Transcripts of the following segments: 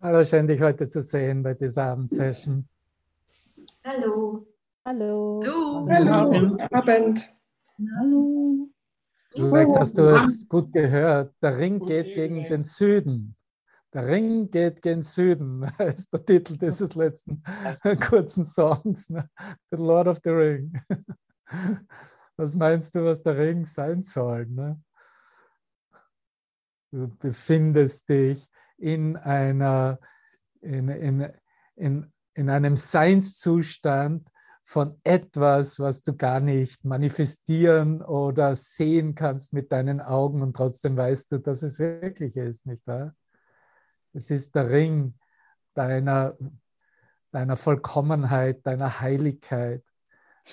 Hallo, schön dich heute zu sehen bei dieser Abendsession. Hallo. Hallo. Hallo. Hallo. Abend. Hallo. Vielleicht hast du jetzt gut gehört, der Ring geht gegen den Süden. Der Ring geht gen Süden, ist der Titel dieses letzten kurzen Songs. Ne? The Lord of the Ring. Was meinst du, was der Ring sein soll? Ne? Du befindest dich in, einer, in, in, in, in einem Seinszustand von etwas, was du gar nicht manifestieren oder sehen kannst mit deinen Augen und trotzdem weißt du, dass es wirklich ist, nicht wahr? Es ist der Ring deiner, deiner Vollkommenheit, deiner Heiligkeit.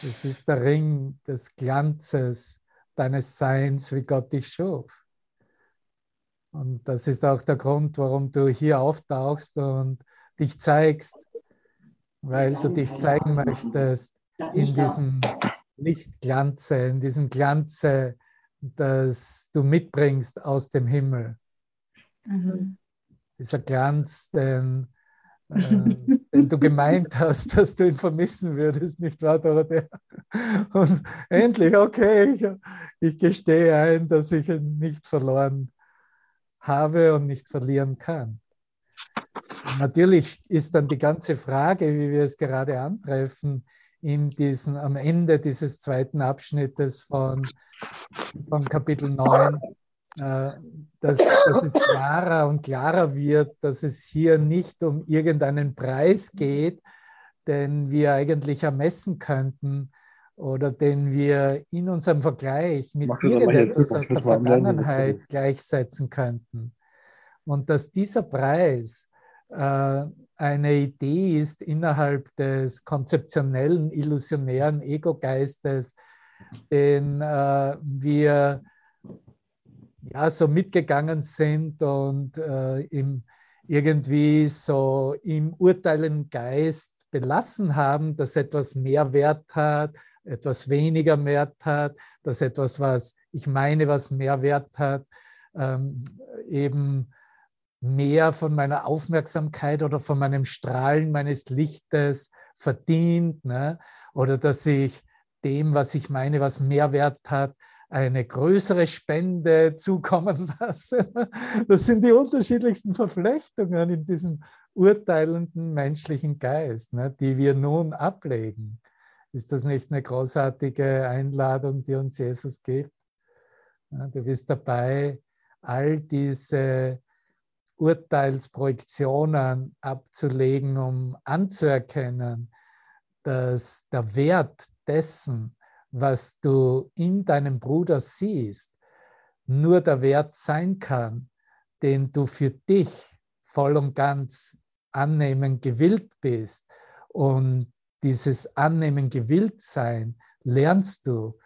Es ist der Ring des Glanzes deines Seins, wie Gott dich schuf. Und das ist auch der Grund, warum du hier auftauchst und dich zeigst, weil du dich zeigen möchtest in diesem Lichtglanze, in diesem Glanze, das du mitbringst aus dem Himmel. Mhm. Dieser Glanz, den, äh, den du gemeint hast, dass du ihn vermissen würdest, nicht wahr, Dorothea? Und endlich, okay, ich, ich gestehe ein, dass ich ihn nicht verloren habe und nicht verlieren kann. natürlich ist dann die ganze Frage, wie wir es gerade antreffen, in diesen, am Ende dieses zweiten Abschnittes von, von Kapitel 9, äh, dass, dass es klarer und klarer wird, dass es hier nicht um irgendeinen Preis geht, den wir eigentlich ermessen könnten, oder den wir in unserem Vergleich mit irgendetwas aus der Vergangenheit gleichsetzen könnten. Und dass dieser Preis äh, eine Idee ist innerhalb des konzeptionellen, illusionären Ego-Geistes, den äh, wir ja so mitgegangen sind und äh, im, irgendwie so im urteilenden Geist belassen haben, dass etwas mehr Wert hat, etwas weniger Wert hat, dass etwas, was ich meine, was mehr Wert hat, ähm, eben mehr von meiner Aufmerksamkeit oder von meinem Strahlen meines Lichtes verdient. Ne? Oder dass ich dem, was ich meine, was mehr Wert hat, eine größere Spende zukommen lasse. Das sind die unterschiedlichsten Verflechtungen in diesem urteilenden menschlichen Geist, ne, die wir nun ablegen. Ist das nicht eine großartige Einladung, die uns Jesus gibt? Du bist dabei, all diese Urteilsprojektionen abzulegen, um anzuerkennen, dass der Wert dessen, was du in deinem Bruder siehst, nur der Wert sein kann, den du für dich voll und ganz annehmen gewillt bist und dieses Annehmen gewillt sein, lernst du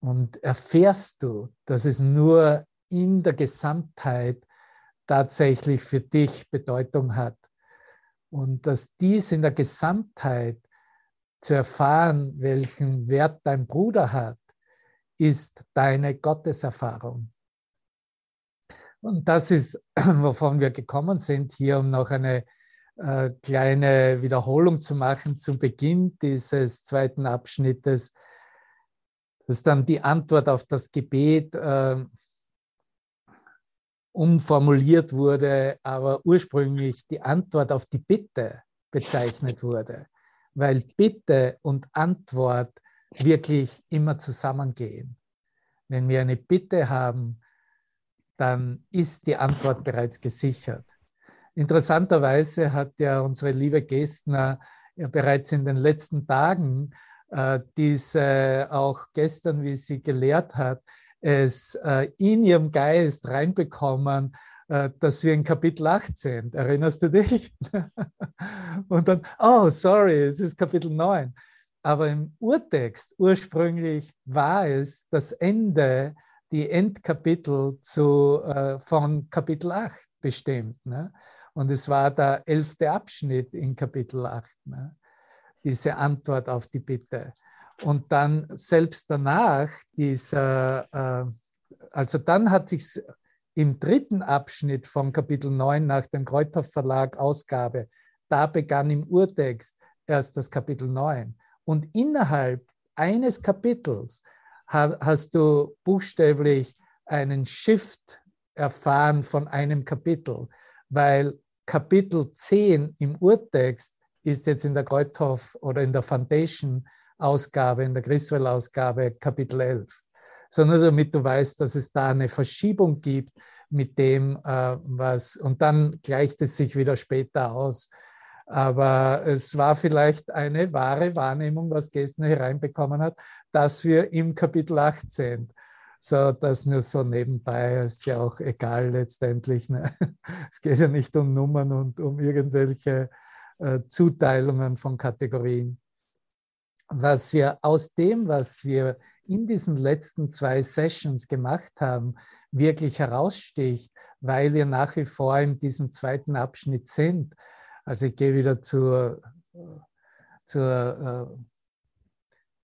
und erfährst du, dass es nur in der Gesamtheit tatsächlich für dich Bedeutung hat. Und dass dies in der Gesamtheit zu erfahren, welchen Wert dein Bruder hat, ist deine Gotteserfahrung. Und das ist, wovon wir gekommen sind, hier um noch eine äh, kleine Wiederholung zu machen zum Beginn dieses zweiten Abschnittes. Das ist dann die Antwort auf das Gebet äh, umformuliert wurde, aber ursprünglich die Antwort auf die Bitte bezeichnet wurde, weil Bitte und Antwort wirklich immer zusammengehen. Wenn wir eine Bitte haben, dann ist die Antwort bereits gesichert. Interessanterweise hat ja unsere liebe Gestner ja bereits in den letzten Tagen äh, diese auch gestern, wie sie gelehrt hat, es äh, in ihrem Geist reinbekommen, äh, dass wir in Kapitel 8 sind. Erinnerst du dich? Und dann, oh, sorry, es ist Kapitel 9. Aber im Urtext ursprünglich war es das Ende, die Endkapitel zu, äh, von Kapitel 8 bestimmt. Ne? Und es war der elfte Abschnitt in Kapitel 8, ne? diese Antwort auf die Bitte. Und dann selbst danach, dieser, äh, also dann hat sich im dritten Abschnitt von Kapitel 9 nach dem Kreuthoff Verlag Ausgabe, da begann im Urtext erst das Kapitel 9. Und innerhalb eines Kapitels hast du buchstäblich einen Shift erfahren von einem Kapitel, weil Kapitel 10 im Urtext ist jetzt in der Kreuthoff oder in der Foundation Ausgabe, in der Griswell Ausgabe Kapitel 11. So nur damit du weißt, dass es da eine Verschiebung gibt mit dem, äh, was, und dann gleicht es sich wieder später aus. Aber es war vielleicht eine wahre Wahrnehmung, was Gestner hereinbekommen hat, dass wir im Kapitel 18 so, das nur so nebenbei ist ja auch egal letztendlich. Ne? Es geht ja nicht um Nummern und um irgendwelche äh, Zuteilungen von Kategorien. Was wir aus dem, was wir in diesen letzten zwei Sessions gemacht haben, wirklich heraussticht, weil wir nach wie vor in diesem zweiten Abschnitt sind. Also ich gehe wieder zur, zur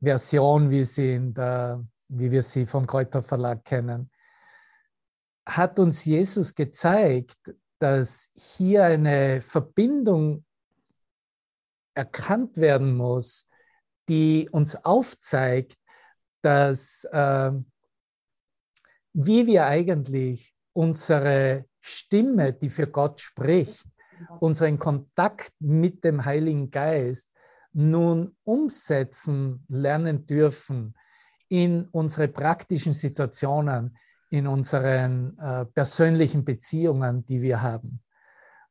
äh, Version, wie sie in der wie wir sie vom Kräuter Verlag kennen, hat uns Jesus gezeigt, dass hier eine Verbindung erkannt werden muss, die uns aufzeigt, dass äh, wie wir eigentlich unsere Stimme, die für Gott spricht, unseren Kontakt mit dem Heiligen Geist nun umsetzen lernen dürfen in unsere praktischen Situationen, in unseren äh, persönlichen Beziehungen, die wir haben.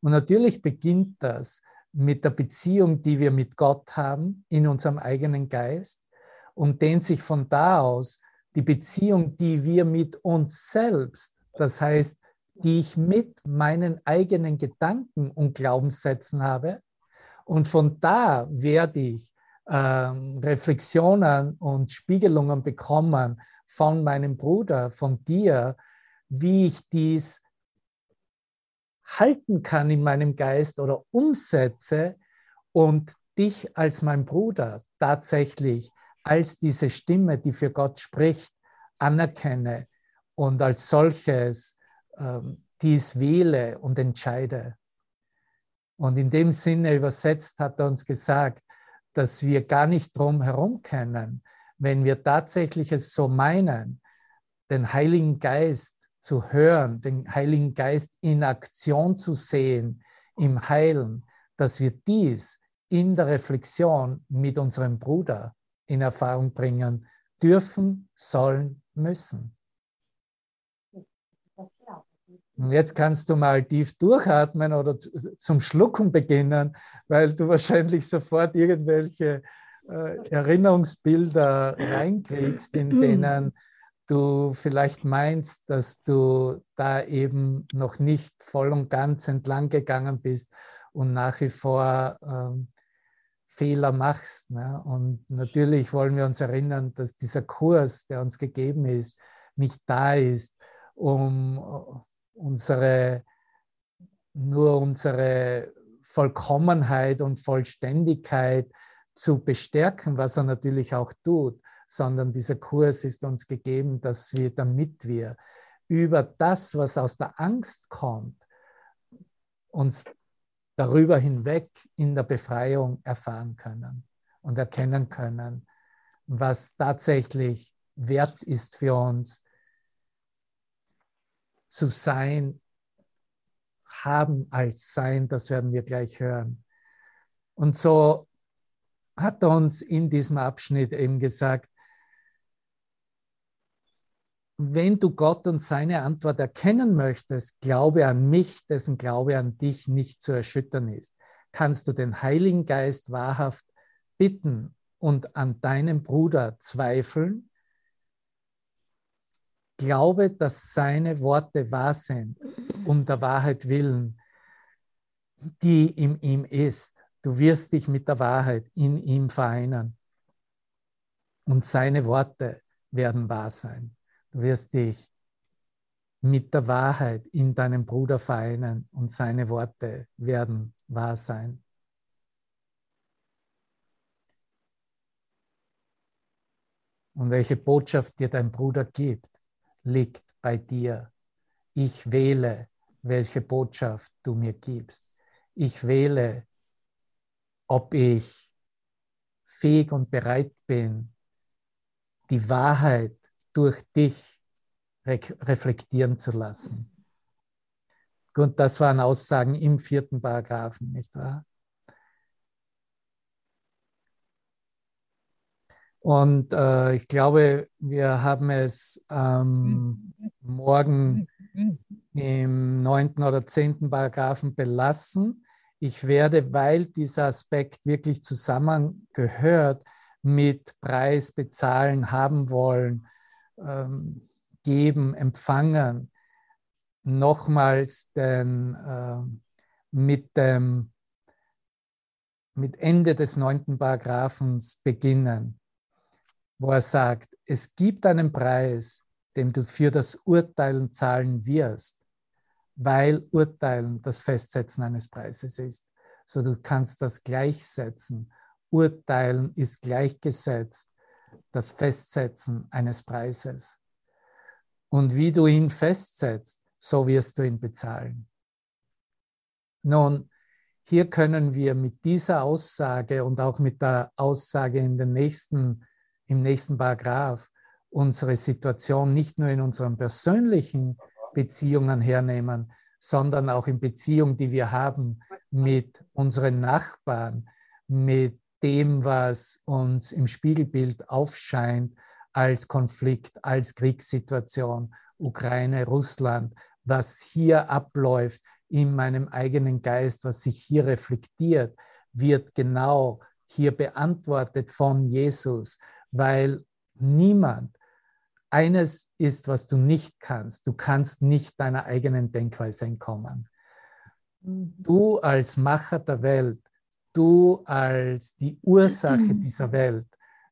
Und natürlich beginnt das mit der Beziehung, die wir mit Gott haben, in unserem eigenen Geist und dehnt sich von da aus die Beziehung, die wir mit uns selbst, das heißt, die ich mit meinen eigenen Gedanken und Glaubenssätzen habe. Und von da werde ich ähm, Reflexionen und Spiegelungen bekommen von meinem Bruder, von dir, wie ich dies halten kann in meinem Geist oder umsetze und dich als mein Bruder tatsächlich als diese Stimme, die für Gott spricht, anerkenne und als solches ähm, dies wähle und entscheide. Und in dem Sinne übersetzt hat er uns gesagt, dass wir gar nicht drum herum können, wenn wir tatsächlich es so meinen, den Heiligen Geist zu hören, den Heiligen Geist in Aktion zu sehen, im Heilen, dass wir dies in der Reflexion mit unserem Bruder in Erfahrung bringen dürfen, sollen, müssen. Und jetzt kannst du mal tief durchatmen oder zum Schlucken beginnen, weil du wahrscheinlich sofort irgendwelche äh, Erinnerungsbilder reinkriegst, in denen du vielleicht meinst, dass du da eben noch nicht voll und ganz entlang gegangen bist und nach wie vor ähm, Fehler machst. Ne? Und natürlich wollen wir uns erinnern, dass dieser Kurs, der uns gegeben ist, nicht da ist, um unsere, nur unsere Vollkommenheit und Vollständigkeit zu bestärken, was er natürlich auch tut, sondern dieser Kurs ist uns gegeben, dass wir, damit wir über das, was aus der Angst kommt, uns darüber hinweg in der Befreiung erfahren können und erkennen können, was tatsächlich wert ist für uns, zu sein, haben als Sein, das werden wir gleich hören. Und so hat er uns in diesem Abschnitt eben gesagt, wenn du Gott und seine Antwort erkennen möchtest, glaube an mich, dessen Glaube an dich nicht zu erschüttern ist. Kannst du den Heiligen Geist wahrhaft bitten und an deinem Bruder zweifeln, Glaube, dass seine Worte wahr sind, um der Wahrheit willen, die in ihm ist. Du wirst dich mit der Wahrheit in ihm vereinen. Und seine Worte werden wahr sein. Du wirst dich mit der Wahrheit in deinem Bruder vereinen und seine Worte werden wahr sein. Und welche Botschaft dir dein Bruder gibt, liegt bei dir Ich wähle, welche Botschaft du mir gibst. Ich wähle, ob ich fähig und bereit bin, die Wahrheit durch dich re reflektieren zu lassen. Und das waren Aussagen im vierten Paragraphen, nicht wahr? Und äh, ich glaube, wir haben es ähm, morgen im neunten oder zehnten Paragraphen belassen. Ich werde, weil dieser Aspekt wirklich zusammengehört mit Preis bezahlen, haben wollen, ähm, geben, empfangen, nochmals den, äh, mit dem mit Ende des neunten Paragraphens beginnen wo er sagt, es gibt einen Preis, den du für das Urteilen zahlen wirst, weil Urteilen das Festsetzen eines Preises ist. So du kannst das gleichsetzen. Urteilen ist gleichgesetzt das Festsetzen eines Preises. Und wie du ihn festsetzt, so wirst du ihn bezahlen. Nun, hier können wir mit dieser Aussage und auch mit der Aussage in den nächsten im nächsten Paragraph unsere Situation nicht nur in unseren persönlichen Beziehungen hernehmen, sondern auch in Beziehungen, die wir haben mit unseren Nachbarn, mit dem, was uns im Spiegelbild aufscheint als Konflikt, als Kriegssituation, Ukraine, Russland, was hier abläuft in meinem eigenen Geist, was sich hier reflektiert, wird genau hier beantwortet von Jesus, weil niemand, eines ist, was du nicht kannst, du kannst nicht deiner eigenen Denkweise entkommen. Mhm. Du als Macher der Welt, du als die Ursache mhm. dieser Welt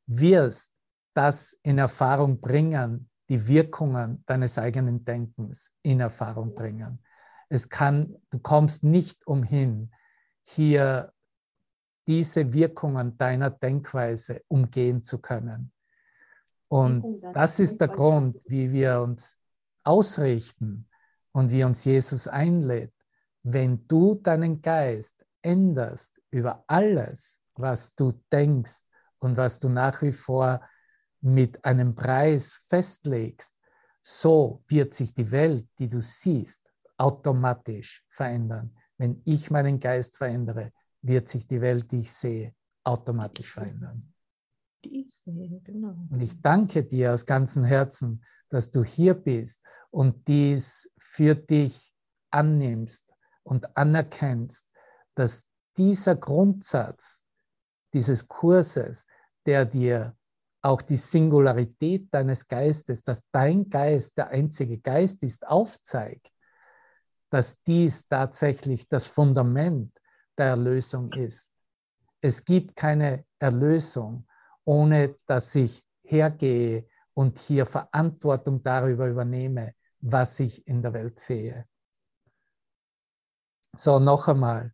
wirst das in Erfahrung bringen, die Wirkungen deines eigenen Denkens in Erfahrung bringen. Es kann, du kommst nicht umhin, hier diese Wirkungen deiner Denkweise umgehen zu können. Und das ist der Grund, wie wir uns ausrichten und wie uns Jesus einlädt. Wenn du deinen Geist änderst über alles, was du denkst und was du nach wie vor mit einem Preis festlegst, so wird sich die Welt, die du siehst, automatisch verändern. Wenn ich meinen Geist verändere, wird sich die Welt, die ich sehe, automatisch verändern. Ich sehe, genau. Und ich danke dir aus ganzem Herzen, dass du hier bist und dies für dich annimmst und anerkennst, dass dieser Grundsatz dieses Kurses, der dir auch die Singularität deines Geistes, dass dein Geist der einzige Geist ist, aufzeigt, dass dies tatsächlich das Fundament der Erlösung ist. Es gibt keine Erlösung, ohne dass ich hergehe und hier Verantwortung darüber übernehme, was ich in der Welt sehe. So, noch einmal,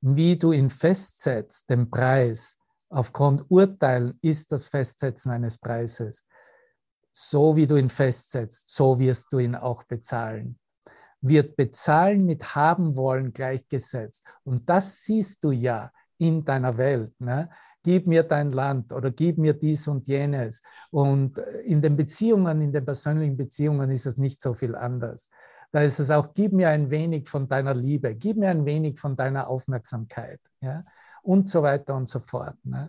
wie du ihn festsetzt, den Preis, aufgrund Urteilen ist das Festsetzen eines Preises. So wie du ihn festsetzt, so wirst du ihn auch bezahlen wird Bezahlen mit haben wollen gleichgesetzt. Und das siehst du ja in deiner Welt. Ne? Gib mir dein Land oder gib mir dies und jenes. Und in den Beziehungen, in den persönlichen Beziehungen ist es nicht so viel anders. Da ist es auch, gib mir ein wenig von deiner Liebe, gib mir ein wenig von deiner Aufmerksamkeit. Ja? Und so weiter und so fort. Ne?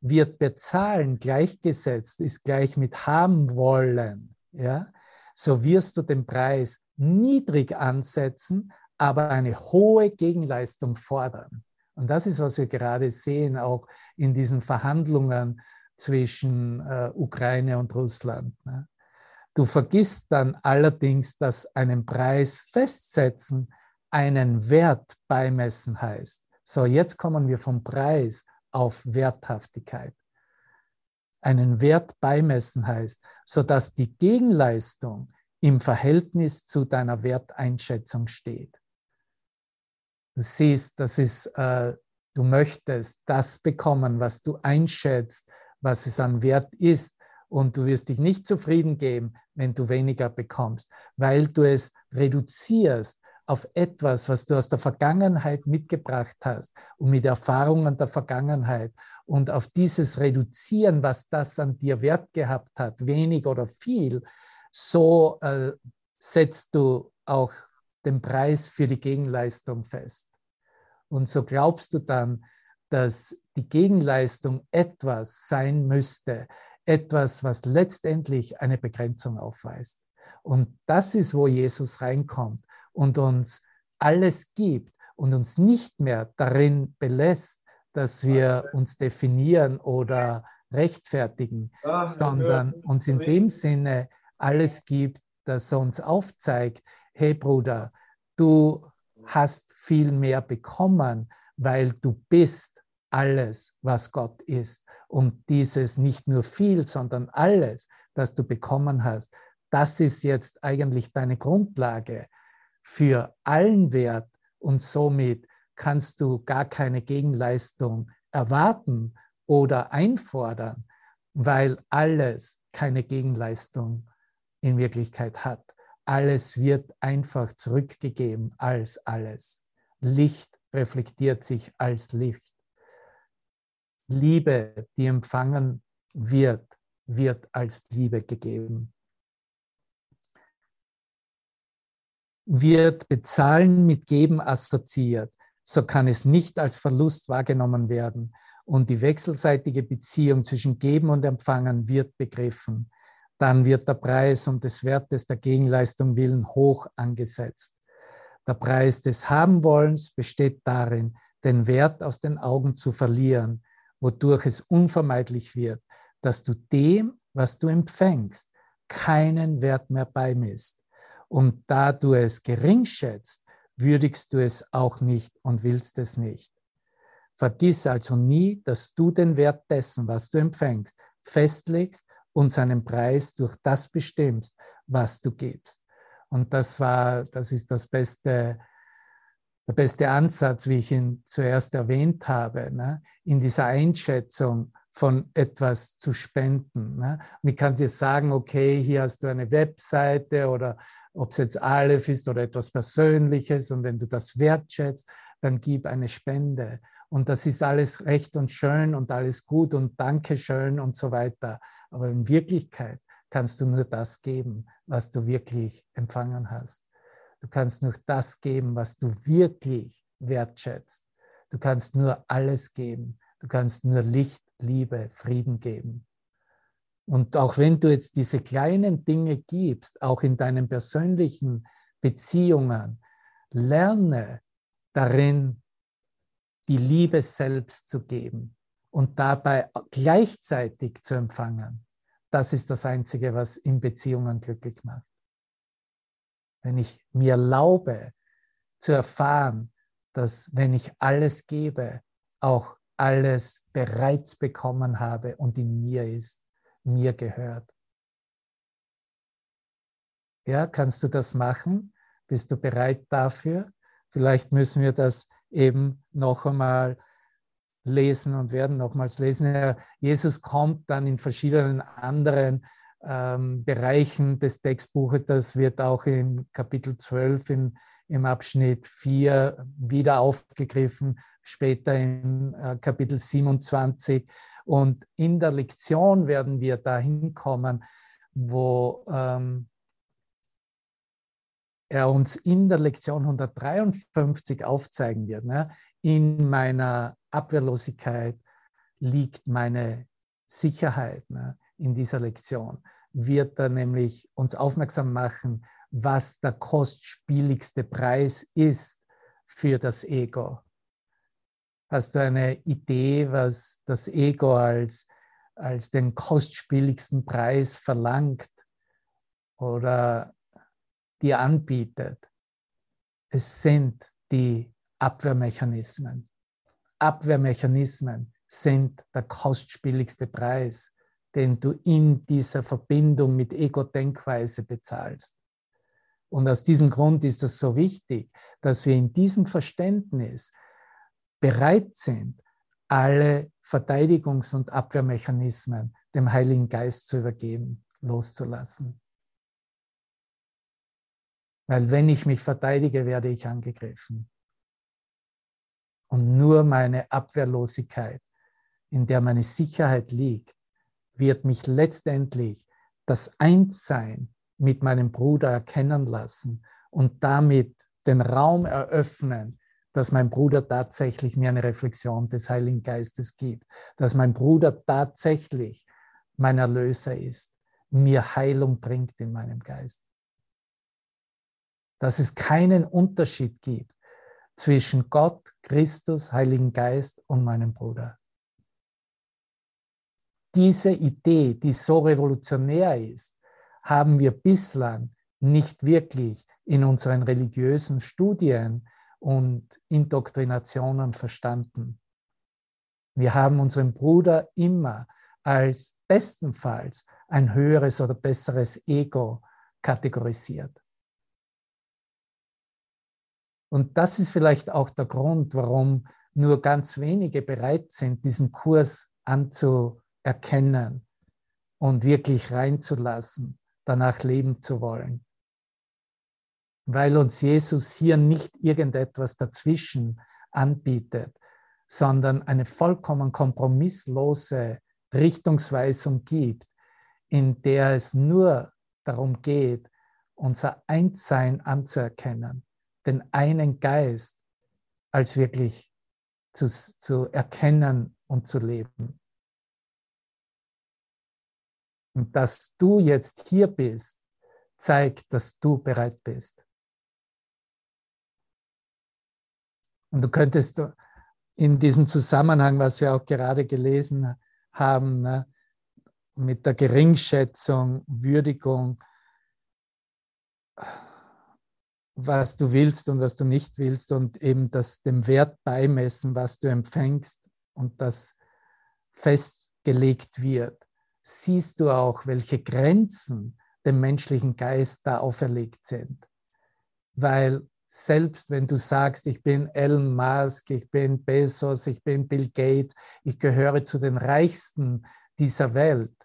Wird bezahlen gleichgesetzt, ist gleich mit haben wollen. Ja? So wirst du den Preis niedrig ansetzen, aber eine hohe Gegenleistung fordern. Und das ist, was wir gerade sehen, auch in diesen Verhandlungen zwischen äh, Ukraine und Russland. Ne? Du vergisst dann allerdings, dass einen Preis festsetzen einen Wert beimessen heißt. So, jetzt kommen wir vom Preis auf Werthaftigkeit. Einen Wert beimessen heißt, sodass die Gegenleistung im Verhältnis zu deiner Werteinschätzung steht. Du siehst, das ist, äh, du möchtest das bekommen, was du einschätzt, was es an Wert ist. Und du wirst dich nicht zufrieden geben, wenn du weniger bekommst, weil du es reduzierst auf etwas, was du aus der Vergangenheit mitgebracht hast und mit Erfahrungen der Vergangenheit und auf dieses Reduzieren, was das an dir Wert gehabt hat, wenig oder viel, so äh, setzt du auch den Preis für die Gegenleistung fest. Und so glaubst du dann, dass die Gegenleistung etwas sein müsste, etwas, was letztendlich eine Begrenzung aufweist. Und das ist, wo Jesus reinkommt und uns alles gibt und uns nicht mehr darin belässt, dass wir uns definieren oder rechtfertigen, sondern uns in dem Sinne alles gibt, dass er uns aufzeigt, hey Bruder, du hast viel mehr bekommen, weil du bist alles, was Gott ist. Und dieses nicht nur viel, sondern alles, das du bekommen hast, das ist jetzt eigentlich deine Grundlage für allen Wert und somit kannst du gar keine Gegenleistung erwarten oder einfordern, weil alles keine Gegenleistung in Wirklichkeit hat. Alles wird einfach zurückgegeben als alles. Licht reflektiert sich als Licht. Liebe, die empfangen wird, wird als Liebe gegeben. wird Bezahlen mit Geben assoziiert, so kann es nicht als Verlust wahrgenommen werden und die wechselseitige Beziehung zwischen Geben und Empfangen wird begriffen. Dann wird der Preis um des Wertes der Gegenleistung willen hoch angesetzt. Der Preis des Habenwollens besteht darin, den Wert aus den Augen zu verlieren, wodurch es unvermeidlich wird, dass du dem, was du empfängst, keinen Wert mehr beimisst. Und da du es gering schätzt, würdigst du es auch nicht und willst es nicht. Vergiss also nie, dass du den Wert dessen, was du empfängst, festlegst und seinen Preis durch das bestimmst, was du gibst. Und das war, das ist das beste, der beste Ansatz, wie ich ihn zuerst erwähnt habe, ne? in dieser Einschätzung von etwas zu spenden. Ne? Und ich kann dir sagen, okay, hier hast du eine Webseite oder ob es jetzt Aleph ist oder etwas Persönliches und wenn du das wertschätzt, dann gib eine Spende. Und das ist alles recht und schön und alles gut und Dankeschön und so weiter. Aber in Wirklichkeit kannst du nur das geben, was du wirklich empfangen hast. Du kannst nur das geben, was du wirklich wertschätzt. Du kannst nur alles geben. Du kannst nur Licht, Liebe, Frieden geben. Und auch wenn du jetzt diese kleinen Dinge gibst, auch in deinen persönlichen Beziehungen, lerne darin, die Liebe selbst zu geben und dabei gleichzeitig zu empfangen. Das ist das Einzige, was in Beziehungen glücklich macht. Wenn ich mir erlaube zu erfahren, dass wenn ich alles gebe, auch alles bereits bekommen habe und in mir ist mir gehört. Ja, kannst du das machen? Bist du bereit dafür? Vielleicht müssen wir das eben noch einmal lesen und werden nochmals lesen. Jesus kommt dann in verschiedenen anderen ähm, Bereichen des Textbuches. Das wird auch in Kapitel 12 in, im Abschnitt 4 wieder aufgegriffen, später in äh, Kapitel 27. Und in der Lektion werden wir dahin kommen, wo ähm, er uns in der Lektion 153 aufzeigen wird. Ne? In meiner Abwehrlosigkeit liegt meine Sicherheit. Ne? In dieser Lektion wird er nämlich uns aufmerksam machen, was der kostspieligste Preis ist für das Ego. Hast du eine Idee, was das Ego als, als den kostspieligsten Preis verlangt oder dir anbietet? Es sind die Abwehrmechanismen. Abwehrmechanismen sind der kostspieligste Preis, den du in dieser Verbindung mit Ego-Denkweise bezahlst. Und aus diesem Grund ist es so wichtig, dass wir in diesem Verständnis bereit sind, alle Verteidigungs- und Abwehrmechanismen dem Heiligen Geist zu übergeben, loszulassen. Weil wenn ich mich verteidige, werde ich angegriffen. Und nur meine Abwehrlosigkeit, in der meine Sicherheit liegt, wird mich letztendlich das Einssein mit meinem Bruder erkennen lassen und damit den Raum eröffnen, dass mein Bruder tatsächlich mir eine Reflexion des Heiligen Geistes gibt, dass mein Bruder tatsächlich mein Erlöser ist, mir Heilung bringt in meinem Geist. Dass es keinen Unterschied gibt zwischen Gott, Christus, Heiligen Geist und meinem Bruder. Diese Idee, die so revolutionär ist, haben wir bislang nicht wirklich in unseren religiösen Studien und Indoktrinationen verstanden. Wir haben unseren Bruder immer als bestenfalls ein höheres oder besseres Ego kategorisiert. Und das ist vielleicht auch der Grund, warum nur ganz wenige bereit sind, diesen Kurs anzuerkennen und wirklich reinzulassen, danach leben zu wollen. Weil uns Jesus hier nicht irgendetwas dazwischen anbietet, sondern eine vollkommen kompromisslose Richtungsweisung gibt, in der es nur darum geht, unser Einssein anzuerkennen den einen Geist als wirklich zu, zu erkennen und zu leben. Und dass du jetzt hier bist, zeigt, dass du bereit bist. Und du könntest in diesem Zusammenhang, was wir auch gerade gelesen haben, ne, mit der Geringschätzung, Würdigung, was du willst und was du nicht willst und eben das dem Wert beimessen, was du empfängst und das festgelegt wird, siehst du auch, welche Grenzen dem menschlichen Geist da auferlegt sind. Weil selbst wenn du sagst, ich bin Elon Musk, ich bin Bezos, ich bin Bill Gates, ich gehöre zu den Reichsten dieser Welt,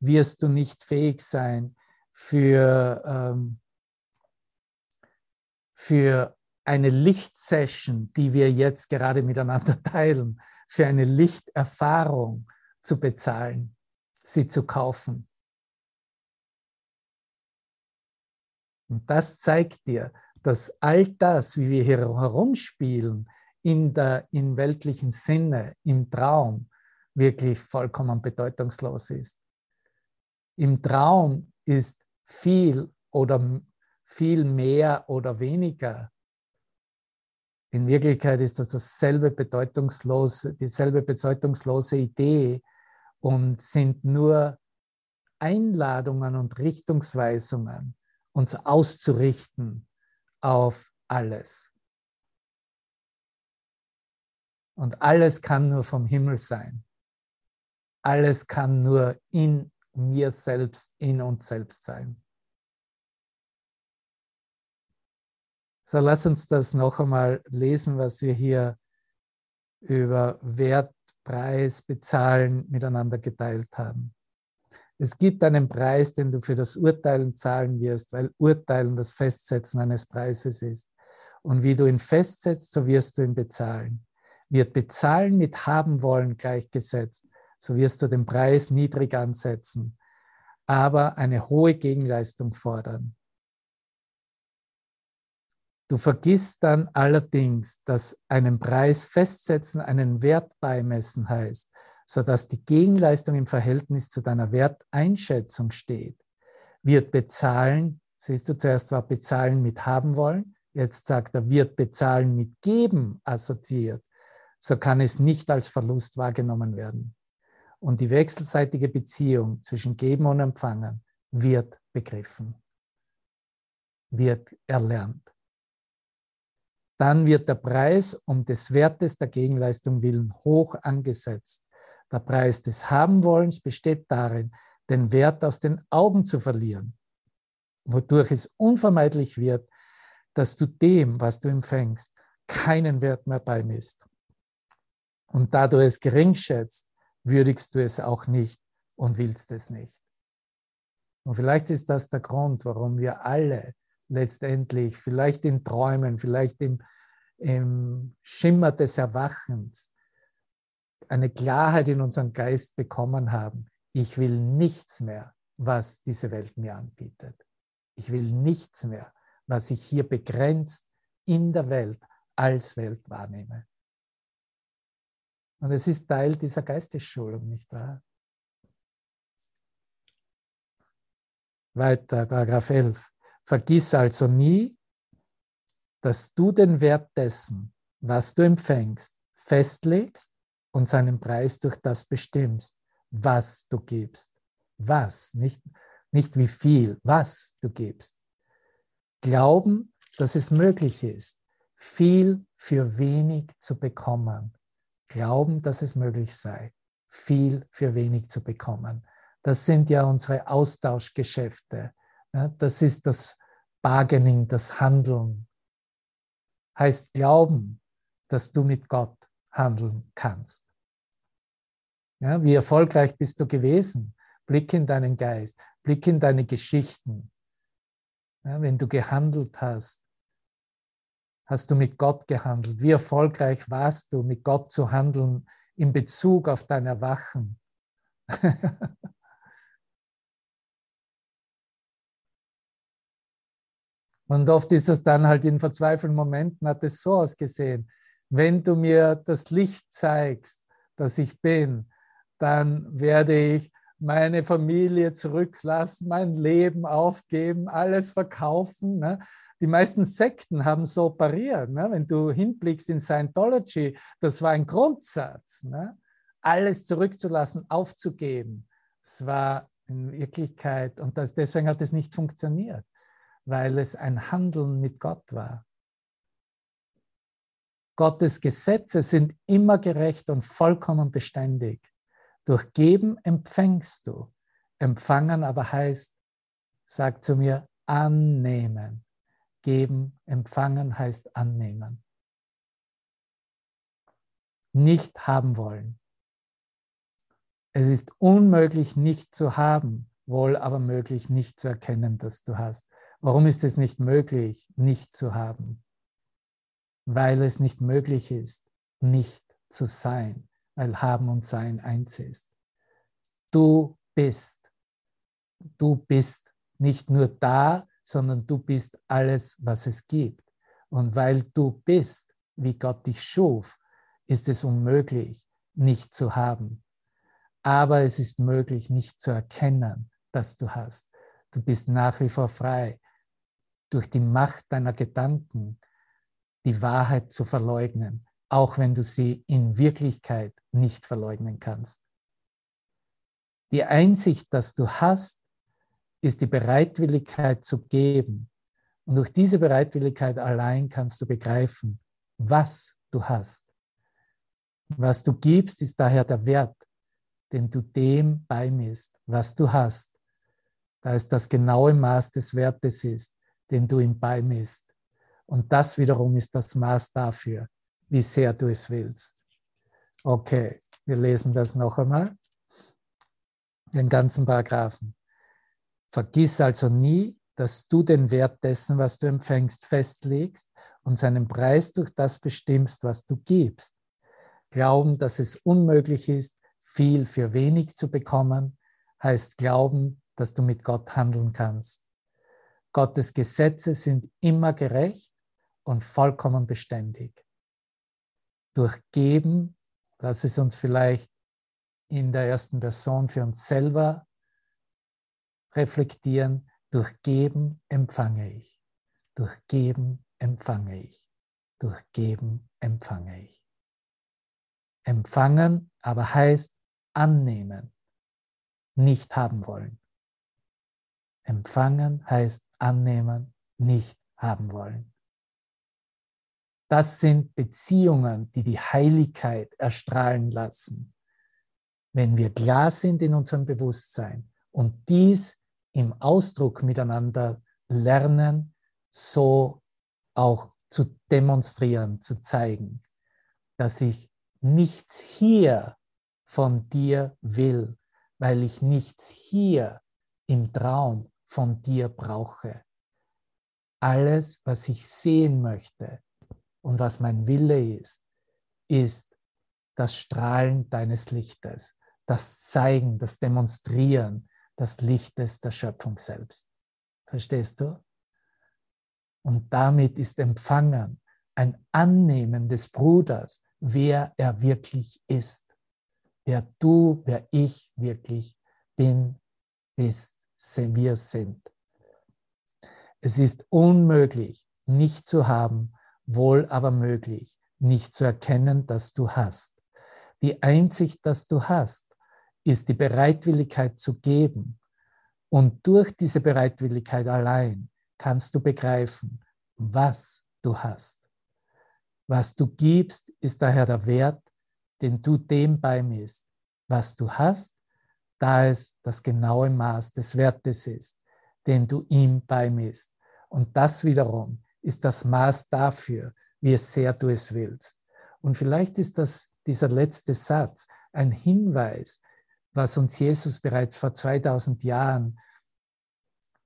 wirst du nicht fähig sein, für ähm, für eine Lichtsession, die wir jetzt gerade miteinander teilen, für eine Lichterfahrung zu bezahlen, sie zu kaufen. Und das zeigt dir, dass all das, wie wir hier herumspielen, in der in weltlichen Sinne, im Traum, wirklich vollkommen bedeutungslos ist. Im Traum ist viel oder viel mehr oder weniger. In Wirklichkeit ist das dasselbe bedeutungslose, dieselbe bedeutungslose Idee und sind nur Einladungen und Richtungsweisungen, uns auszurichten auf alles. Und alles kann nur vom Himmel sein. Alles kann nur in mir selbst, in uns selbst sein. So, lass uns das noch einmal lesen, was wir hier über Wert, Preis, Bezahlen miteinander geteilt haben. Es gibt einen Preis, den du für das Urteilen zahlen wirst, weil Urteilen das Festsetzen eines Preises ist. Und wie du ihn festsetzt, so wirst du ihn bezahlen. Wird Bezahlen mit haben wollen gleichgesetzt, so wirst du den Preis niedrig ansetzen, aber eine hohe Gegenleistung fordern. Du vergisst dann allerdings, dass einen Preis festsetzen einen Wert beimessen heißt, sodass die Gegenleistung im Verhältnis zu deiner Werteinschätzung steht. Wird bezahlen, siehst du, zuerst war bezahlen mit haben wollen, jetzt sagt er, wird bezahlen mit geben assoziiert, so kann es nicht als Verlust wahrgenommen werden. Und die wechselseitige Beziehung zwischen Geben und Empfangen wird begriffen, wird erlernt dann wird der Preis um des Wertes der Gegenleistung willen hoch angesetzt. Der Preis des Habenwollens besteht darin, den Wert aus den Augen zu verlieren, wodurch es unvermeidlich wird, dass du dem, was du empfängst, keinen Wert mehr beimisst. Und da du es gering schätzt, würdigst du es auch nicht und willst es nicht. Und vielleicht ist das der Grund, warum wir alle letztendlich, vielleicht in Träumen, vielleicht im, im Schimmer des Erwachens, eine Klarheit in unserem Geist bekommen haben. Ich will nichts mehr, was diese Welt mir anbietet. Ich will nichts mehr, was ich hier begrenzt in der Welt als Welt wahrnehme. Und es ist Teil dieser Geistesschulung, nicht wahr? Weiter, Paragraph 11. Vergiss also nie, dass du den Wert dessen, was du empfängst, festlegst und seinen Preis durch das bestimmst, was du gibst. Was, nicht, nicht wie viel, was du gibst. Glauben, dass es möglich ist, viel für wenig zu bekommen. Glauben, dass es möglich sei, viel für wenig zu bekommen. Das sind ja unsere Austauschgeschäfte. Das ist das Bargaining, das Handeln. Heißt glauben, dass du mit Gott handeln kannst. Ja, wie erfolgreich bist du gewesen? Blick in deinen Geist, blick in deine Geschichten. Ja, wenn du gehandelt hast, hast du mit Gott gehandelt. Wie erfolgreich warst du, mit Gott zu handeln in Bezug auf dein Erwachen? Und oft ist es dann halt in verzweifelten Momenten, hat es so ausgesehen. Wenn du mir das Licht zeigst, das ich bin, dann werde ich meine Familie zurücklassen, mein Leben aufgeben, alles verkaufen. Ne? Die meisten Sekten haben so pariert. Ne? Wenn du hinblickst in Scientology, das war ein Grundsatz, ne? alles zurückzulassen, aufzugeben. Es war in Wirklichkeit, und das, deswegen hat es nicht funktioniert weil es ein Handeln mit Gott war. Gottes Gesetze sind immer gerecht und vollkommen beständig. Durch Geben empfängst du. Empfangen aber heißt, sag zu mir, annehmen. Geben, empfangen heißt annehmen. Nicht haben wollen. Es ist unmöglich, nicht zu haben, wohl aber möglich, nicht zu erkennen, dass du hast. Warum ist es nicht möglich, nicht zu haben? Weil es nicht möglich ist, nicht zu sein, weil Haben und Sein eins ist. Du bist. Du bist nicht nur da, sondern du bist alles, was es gibt. Und weil du bist, wie Gott dich schuf, ist es unmöglich, nicht zu haben. Aber es ist möglich, nicht zu erkennen, dass du hast. Du bist nach wie vor frei durch die Macht deiner Gedanken die Wahrheit zu verleugnen, auch wenn du sie in Wirklichkeit nicht verleugnen kannst. Die Einsicht, dass du hast, ist die Bereitwilligkeit zu geben. Und durch diese Bereitwilligkeit allein kannst du begreifen, was du hast. Was du gibst, ist daher der Wert, den du dem beimisst, was du hast, da es das genaue Maß des Wertes ist, den du ihm beimisst. Und das wiederum ist das Maß dafür, wie sehr du es willst. Okay, wir lesen das noch einmal. Den ganzen Paragraphen. Vergiss also nie, dass du den Wert dessen, was du empfängst, festlegst und seinen Preis durch das bestimmst, was du gibst. Glauben, dass es unmöglich ist, viel für wenig zu bekommen, heißt glauben, dass du mit Gott handeln kannst. Gottes Gesetze sind immer gerecht und vollkommen beständig. Durch Geben, lass es uns vielleicht in der ersten Person für uns selber reflektieren, durch Geben empfange ich. Durch Geben empfange ich. Durch Geben empfange ich. Empfangen aber heißt annehmen, nicht haben wollen. Empfangen heißt annehmen, nicht haben wollen. Das sind Beziehungen, die die Heiligkeit erstrahlen lassen. Wenn wir klar sind in unserem Bewusstsein und dies im Ausdruck miteinander lernen, so auch zu demonstrieren, zu zeigen, dass ich nichts hier von dir will, weil ich nichts hier im Traum von dir brauche. Alles, was ich sehen möchte und was mein Wille ist, ist das Strahlen deines Lichtes, das Zeigen, das Demonstrieren des Lichtes der Schöpfung selbst. Verstehst du? Und damit ist empfangen ein Annehmen des Bruders, wer er wirklich ist, wer du, wer ich wirklich bin, bist, wir sind. Es ist unmöglich, nicht zu haben, wohl aber möglich, nicht zu erkennen, dass du hast. Die Einsicht, dass du hast, ist die Bereitwilligkeit zu geben. Und durch diese Bereitwilligkeit allein kannst du begreifen, was du hast. Was du gibst, ist daher der Wert, den du dem beimisst, was du hast, da es das genaue Maß des Wertes ist, den du ihm beimisst. Und das wiederum ist das Maß dafür, wie sehr du es willst. Und vielleicht ist das dieser letzte Satz ein Hinweis, was uns Jesus bereits vor 2000 Jahren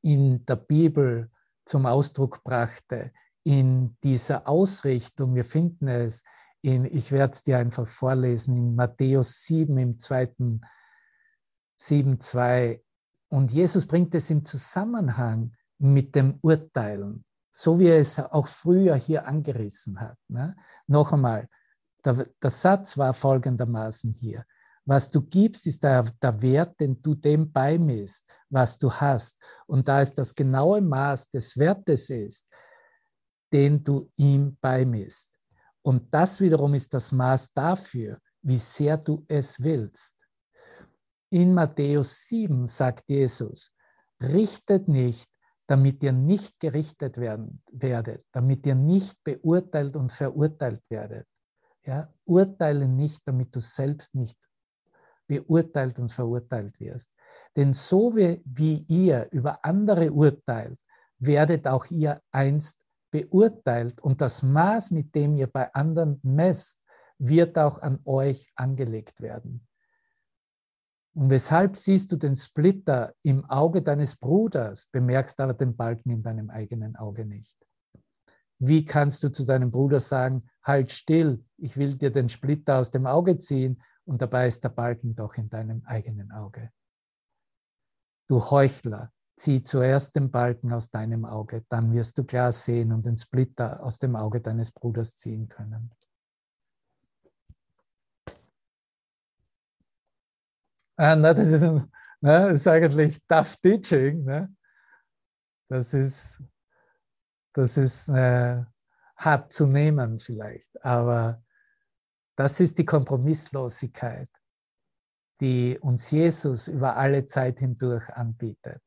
in der Bibel zum Ausdruck brachte, in dieser Ausrichtung. Wir finden es in, ich werde es dir einfach vorlesen, in Matthäus 7 im zweiten 7, 2. Und Jesus bringt es im Zusammenhang mit dem Urteilen, so wie er es auch früher hier angerissen hat. Ne? Noch einmal, der, der Satz war folgendermaßen hier. Was du gibst, ist der, der Wert, den du dem beimisst, was du hast. Und da es das genaue Maß des Wertes ist, den du ihm beimisst. Und das wiederum ist das Maß dafür, wie sehr du es willst. In Matthäus 7 sagt Jesus, richtet nicht, damit ihr nicht gerichtet werden werdet, damit ihr nicht beurteilt und verurteilt werdet. Ja, urteile nicht, damit du selbst nicht beurteilt und verurteilt wirst. Denn so wie, wie ihr über andere urteilt, werdet auch ihr einst beurteilt und das Maß, mit dem ihr bei anderen messt, wird auch an euch angelegt werden. Und weshalb siehst du den Splitter im Auge deines Bruders, bemerkst aber den Balken in deinem eigenen Auge nicht? Wie kannst du zu deinem Bruder sagen, halt still, ich will dir den Splitter aus dem Auge ziehen und dabei ist der Balken doch in deinem eigenen Auge? Du Heuchler, zieh zuerst den Balken aus deinem Auge, dann wirst du klar sehen und den Splitter aus dem Auge deines Bruders ziehen können. Ah, na, das, ist ein, ist eigentlich tough teaching. Ne? Das ist, das ist äh, hart zu nehmen vielleicht, aber das ist die Kompromisslosigkeit, die uns Jesus über alle Zeit hindurch anbietet.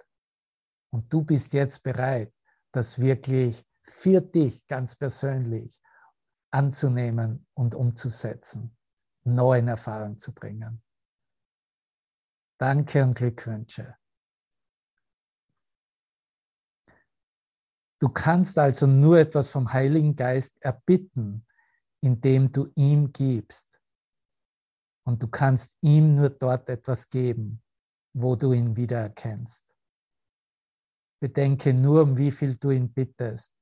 Und du bist jetzt bereit, das wirklich für dich ganz persönlich anzunehmen und umzusetzen, neuen Erfahrungen zu bringen. Danke und Glückwünsche. Du kannst also nur etwas vom Heiligen Geist erbitten, indem du ihm gibst. Und du kannst ihm nur dort etwas geben, wo du ihn wiedererkennst. Bedenke nur, um wie viel du ihn bittest,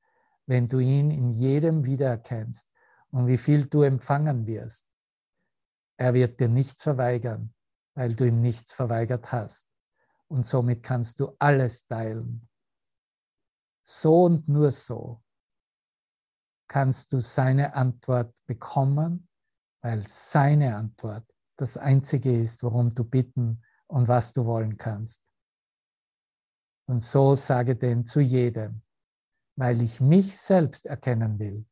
wenn du ihn in jedem wiedererkennst und wie viel du empfangen wirst. Er wird dir nichts verweigern, weil du ihm nichts verweigert hast. Und somit kannst du alles teilen. So und nur so kannst du seine Antwort bekommen, weil seine Antwort das Einzige ist, worum du bitten und was du wollen kannst. Und so sage denn zu jedem, weil ich mich selbst erkennen will,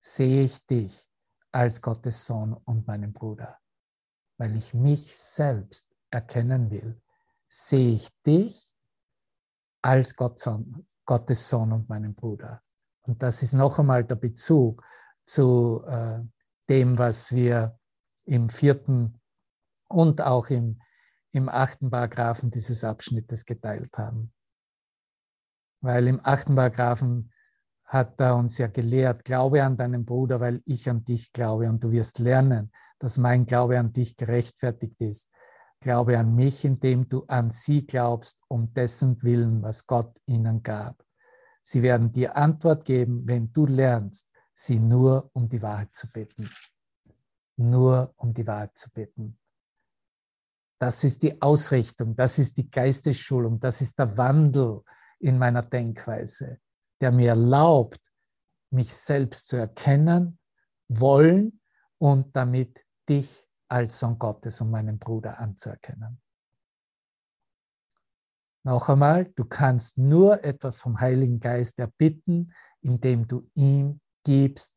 sehe ich dich als Gottes Sohn und meinen Bruder weil ich mich selbst erkennen will, sehe ich dich als Gott, Gottes Sohn und meinen Bruder. Und das ist noch einmal der Bezug zu äh, dem, was wir im vierten und auch im, im achten Paragraphen dieses Abschnittes geteilt haben. Weil im achten Paragraphen hat er uns ja gelehrt, glaube an deinen Bruder, weil ich an dich glaube und du wirst lernen, dass mein Glaube an dich gerechtfertigt ist. Glaube an mich, indem du an sie glaubst, um dessen Willen, was Gott ihnen gab. Sie werden dir Antwort geben, wenn du lernst, sie nur um die Wahrheit zu bitten. Nur um die Wahrheit zu bitten. Das ist die Ausrichtung, das ist die Geistesschulung, das ist der Wandel in meiner Denkweise, der mir erlaubt, mich selbst zu erkennen, wollen und damit dich als Sohn Gottes und meinen Bruder anzuerkennen. Noch einmal, du kannst nur etwas vom Heiligen Geist erbitten, indem du ihm gibst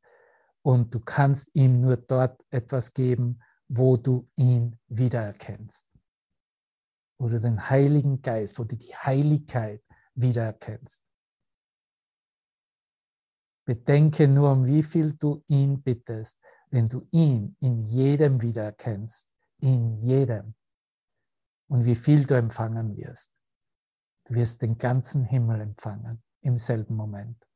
und du kannst ihm nur dort etwas geben, wo du ihn wiedererkennst. Wo du den Heiligen Geist, wo du die Heiligkeit wiedererkennst. Bedenke nur, um wie viel du ihn bittest, wenn du ihn in jedem wiedererkennst, in jedem, und wie viel du empfangen wirst. Du wirst den ganzen Himmel empfangen im selben Moment.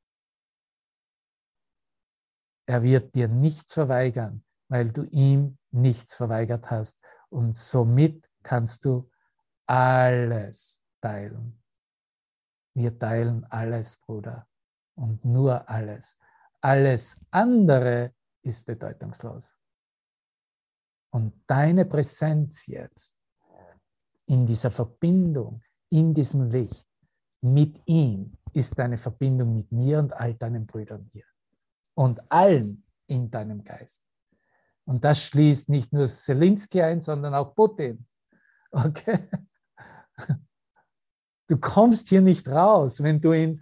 Er wird dir nichts verweigern, weil du ihm nichts verweigert hast. Und somit kannst du alles teilen. Wir teilen alles, Bruder und nur alles. Alles andere ist bedeutungslos. Und deine Präsenz jetzt in dieser Verbindung, in diesem Licht, mit ihm, ist deine Verbindung mit mir und all deinen Brüdern hier. Und allen in deinem Geist. Und das schließt nicht nur Zelensky ein, sondern auch Putin. Okay? Du kommst hier nicht raus, wenn du in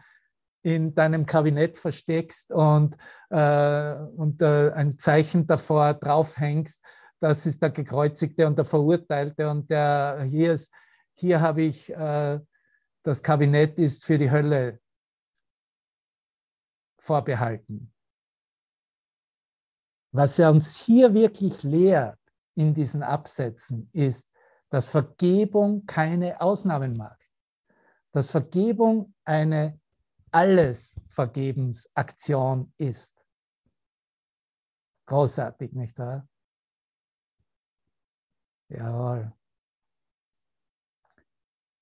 in deinem Kabinett versteckst und, äh, und äh, ein Zeichen davor draufhängst, das ist der Gekreuzigte und der Verurteilte und der hier ist, hier habe ich, äh, das Kabinett ist für die Hölle vorbehalten. Was er uns hier wirklich lehrt in diesen Absätzen ist, dass Vergebung keine Ausnahmen macht, dass Vergebung eine alles Vergebensaktion ist. Großartig, nicht wahr? Jawohl.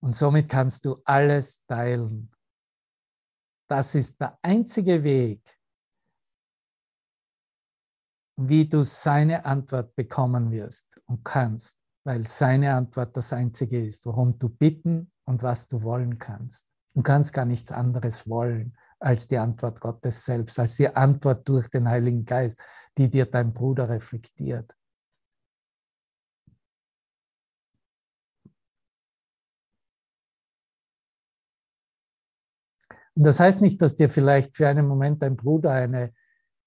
Und somit kannst du alles teilen. Das ist der einzige Weg, wie du seine Antwort bekommen wirst und kannst, weil seine Antwort das einzige ist, worum du bitten und was du wollen kannst. Du kannst gar nichts anderes wollen als die Antwort Gottes selbst, als die Antwort durch den Heiligen Geist, die dir dein Bruder reflektiert. Und das heißt nicht, dass dir vielleicht für einen Moment dein Bruder eine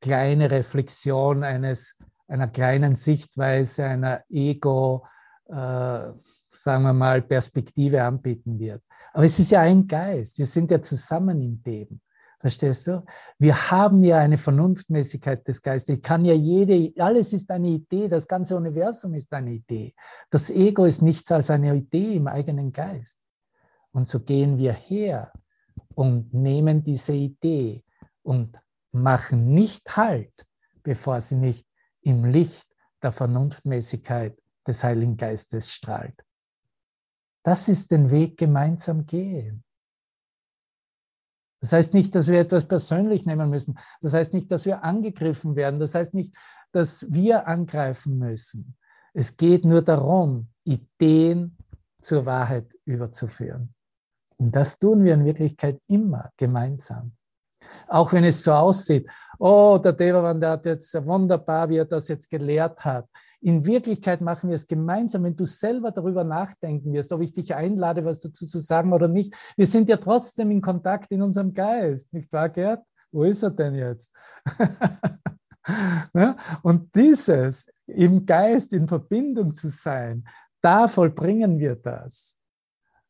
kleine Reflexion eines, einer kleinen Sichtweise, einer Ego, äh, sagen wir mal, Perspektive anbieten wird. Aber es ist ja ein Geist. Wir sind ja zusammen in dem. Verstehst du? Wir haben ja eine Vernunftmäßigkeit des Geistes. Ich kann ja jede, alles ist eine Idee, das ganze Universum ist eine Idee. Das Ego ist nichts als eine Idee im eigenen Geist. Und so gehen wir her und nehmen diese Idee und machen nicht Halt, bevor sie nicht im Licht der Vernunftmäßigkeit des Heiligen Geistes strahlt. Das ist den Weg gemeinsam gehen. Das heißt nicht, dass wir etwas persönlich nehmen müssen. Das heißt nicht, dass wir angegriffen werden. Das heißt nicht, dass wir angreifen müssen. Es geht nur darum, Ideen zur Wahrheit überzuführen. Und das tun wir in Wirklichkeit immer gemeinsam. Auch wenn es so aussieht, oh, der Devavan, der hat jetzt wunderbar, wie er das jetzt gelehrt hat. In Wirklichkeit machen wir es gemeinsam, wenn du selber darüber nachdenken wirst, ob ich dich einlade, was dazu zu sagen oder nicht. Wir sind ja trotzdem in Kontakt in unserem Geist, nicht wahr, Gerd? Wo ist er denn jetzt? Ne? Und dieses im Geist in Verbindung zu sein, da vollbringen wir das.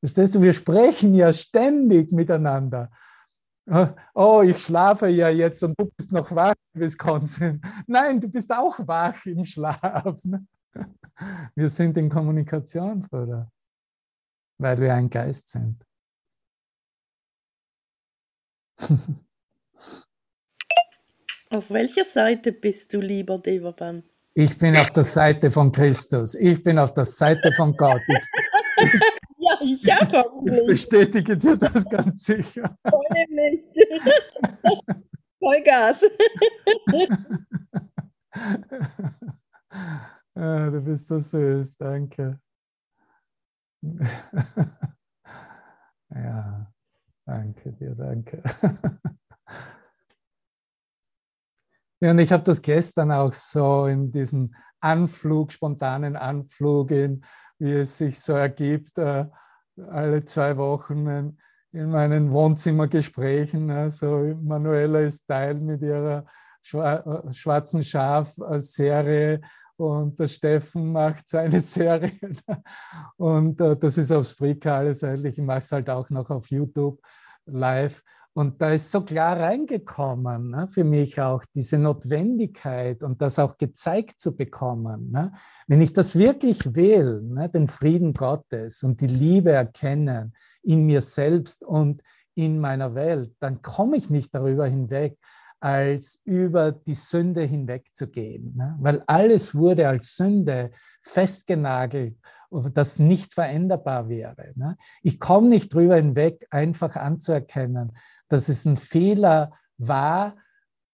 Verstehst du, wir sprechen ja ständig miteinander. Oh, ich schlafe ja jetzt und du bist noch wach in Wisconsin. Nein, du bist auch wach im Schlaf. Wir sind in Kommunikation, Bruder, weil wir ein Geist sind. Auf welcher Seite bist du, lieber Devaban? Ich bin auf der Seite von Christus. Ich bin auf der Seite von Gott. Ich, ja, ich auch. Ich bestätige dir das ganz sicher. Voll nicht. Vollgas. ah, du bist so süß, danke. ja, danke dir, danke. Ja, und ich habe das gestern auch so in diesem Anflug, spontanen Anflug, in, wie es sich so ergibt, äh, alle zwei Wochen in, in meinen Wohnzimmergesprächen. Also Manuela ist Teil mit ihrer äh, schwarzen Schaf-Serie und der Steffen macht seine Serie. Und äh, das ist auf Spreaker alles eigentlich. Ich mache es halt auch noch auf YouTube live. Und da ist so klar reingekommen, ne, für mich auch diese Notwendigkeit und das auch gezeigt zu bekommen. Ne, wenn ich das wirklich will, ne, den Frieden Gottes und die Liebe erkennen in mir selbst und in meiner Welt, dann komme ich nicht darüber hinweg, als über die Sünde hinwegzugehen. Ne? Weil alles wurde als Sünde festgenagelt, das nicht veränderbar wäre. Ne? Ich komme nicht darüber hinweg, einfach anzuerkennen, dass es ein Fehler war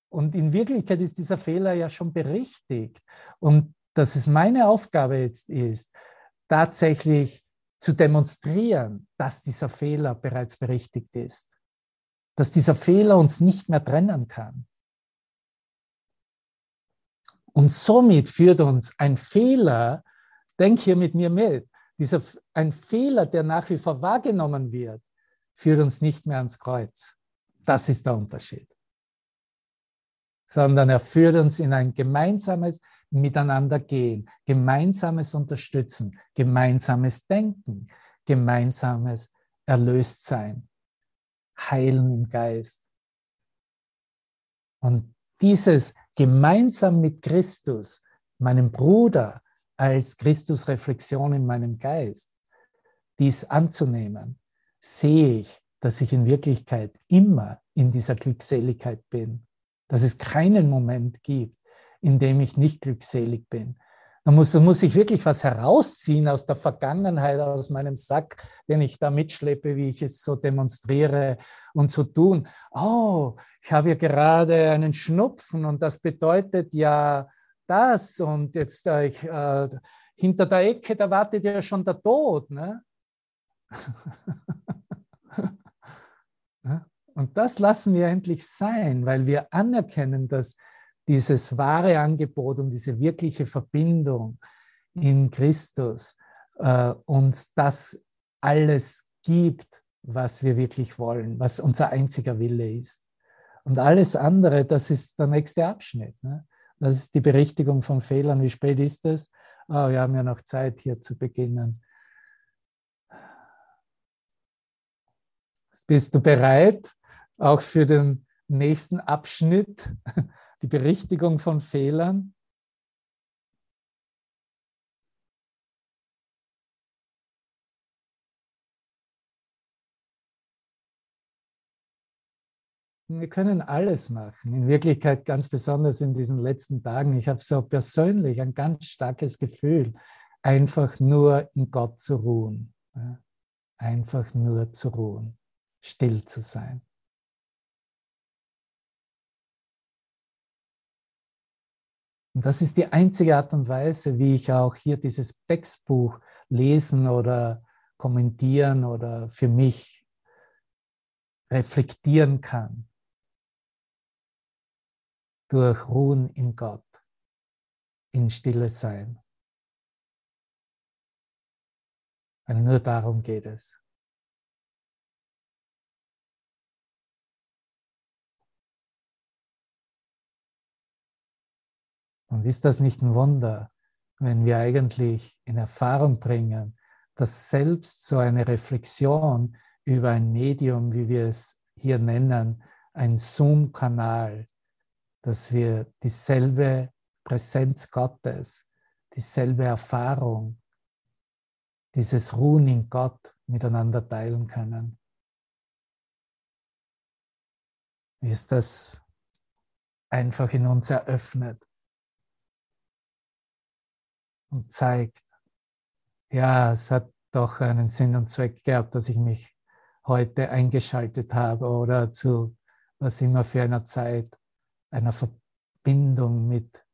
und in Wirklichkeit ist dieser Fehler ja schon berichtigt und dass es meine Aufgabe jetzt ist, tatsächlich zu demonstrieren, dass dieser Fehler bereits berichtigt ist, dass dieser Fehler uns nicht mehr trennen kann. Und somit führt uns ein Fehler, denk hier mit mir mit, dieser, ein Fehler, der nach wie vor wahrgenommen wird, führt uns nicht mehr ans Kreuz. Das ist der Unterschied. Sondern er führt uns in ein gemeinsames Miteinandergehen, gemeinsames Unterstützen, gemeinsames Denken, gemeinsames Erlöstsein, Heilen im Geist. Und dieses gemeinsam mit Christus, meinem Bruder, als Christusreflexion in meinem Geist, dies anzunehmen, sehe ich, dass ich in Wirklichkeit immer in dieser Glückseligkeit bin, dass es keinen Moment gibt, in dem ich nicht glückselig bin. Da muss, da muss ich wirklich was herausziehen aus der Vergangenheit, aus meinem Sack, den ich da mitschleppe, wie ich es so demonstriere und so tun. Oh, ich habe ja gerade einen Schnupfen und das bedeutet ja das und jetzt äh, ich, äh, hinter der Ecke, da wartet ja schon der Tod. Ne? Und das lassen wir endlich sein, weil wir anerkennen, dass dieses wahre Angebot und diese wirkliche Verbindung in Christus äh, uns das alles gibt, was wir wirklich wollen, was unser einziger Wille ist. Und alles andere, das ist der nächste Abschnitt. Ne? Das ist die Berichtigung von Fehlern. Wie spät ist es? Oh, wir haben ja noch Zeit, hier zu beginnen. Bist du bereit? Auch für den nächsten Abschnitt, die Berichtigung von Fehlern. Wir können alles machen. In Wirklichkeit ganz besonders in diesen letzten Tagen. Ich habe so persönlich ein ganz starkes Gefühl, einfach nur in Gott zu ruhen. Einfach nur zu ruhen, still zu sein. Und das ist die einzige Art und Weise, wie ich auch hier dieses Textbuch lesen oder kommentieren oder für mich reflektieren kann. Durch Ruhen in Gott, in Stille sein. Weil nur darum geht es. Und ist das nicht ein Wunder, wenn wir eigentlich in Erfahrung bringen, dass selbst so eine Reflexion über ein Medium, wie wir es hier nennen, ein Zoom-Kanal, dass wir dieselbe Präsenz Gottes, dieselbe Erfahrung, dieses Ruhen in Gott miteinander teilen können. Wie ist das einfach in uns eröffnet? Und zeigt, ja, es hat doch einen Sinn und Zweck gehabt, dass ich mich heute eingeschaltet habe oder zu was immer für einer Zeit, einer Verbindung mit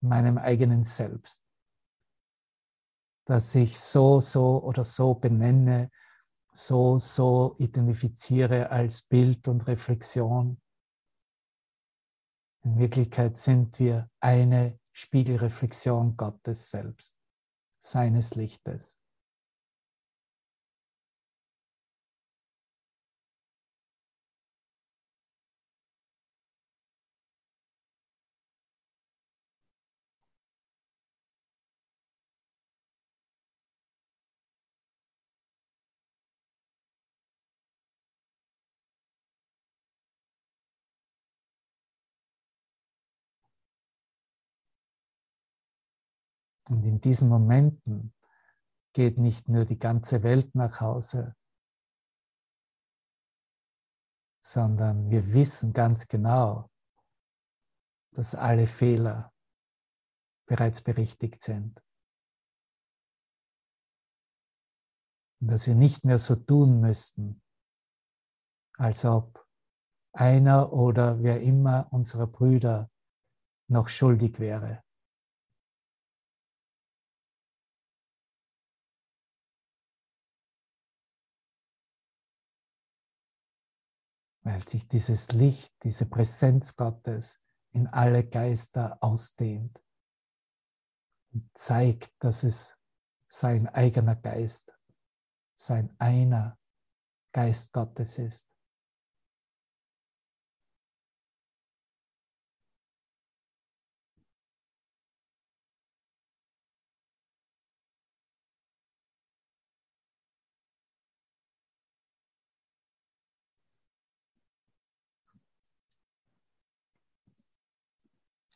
meinem eigenen Selbst, dass ich so, so oder so benenne, so, so identifiziere als Bild und Reflexion. In Wirklichkeit sind wir eine Spiegelreflexion Gottes selbst, seines Lichtes. Und in diesen Momenten geht nicht nur die ganze Welt nach Hause, sondern wir wissen ganz genau, dass alle Fehler bereits berichtigt sind. Und dass wir nicht mehr so tun müssten, als ob einer oder wer immer unserer Brüder noch schuldig wäre. Weil sich dieses Licht, diese Präsenz Gottes in alle Geister ausdehnt und zeigt, dass es sein eigener Geist, sein einer Geist Gottes ist.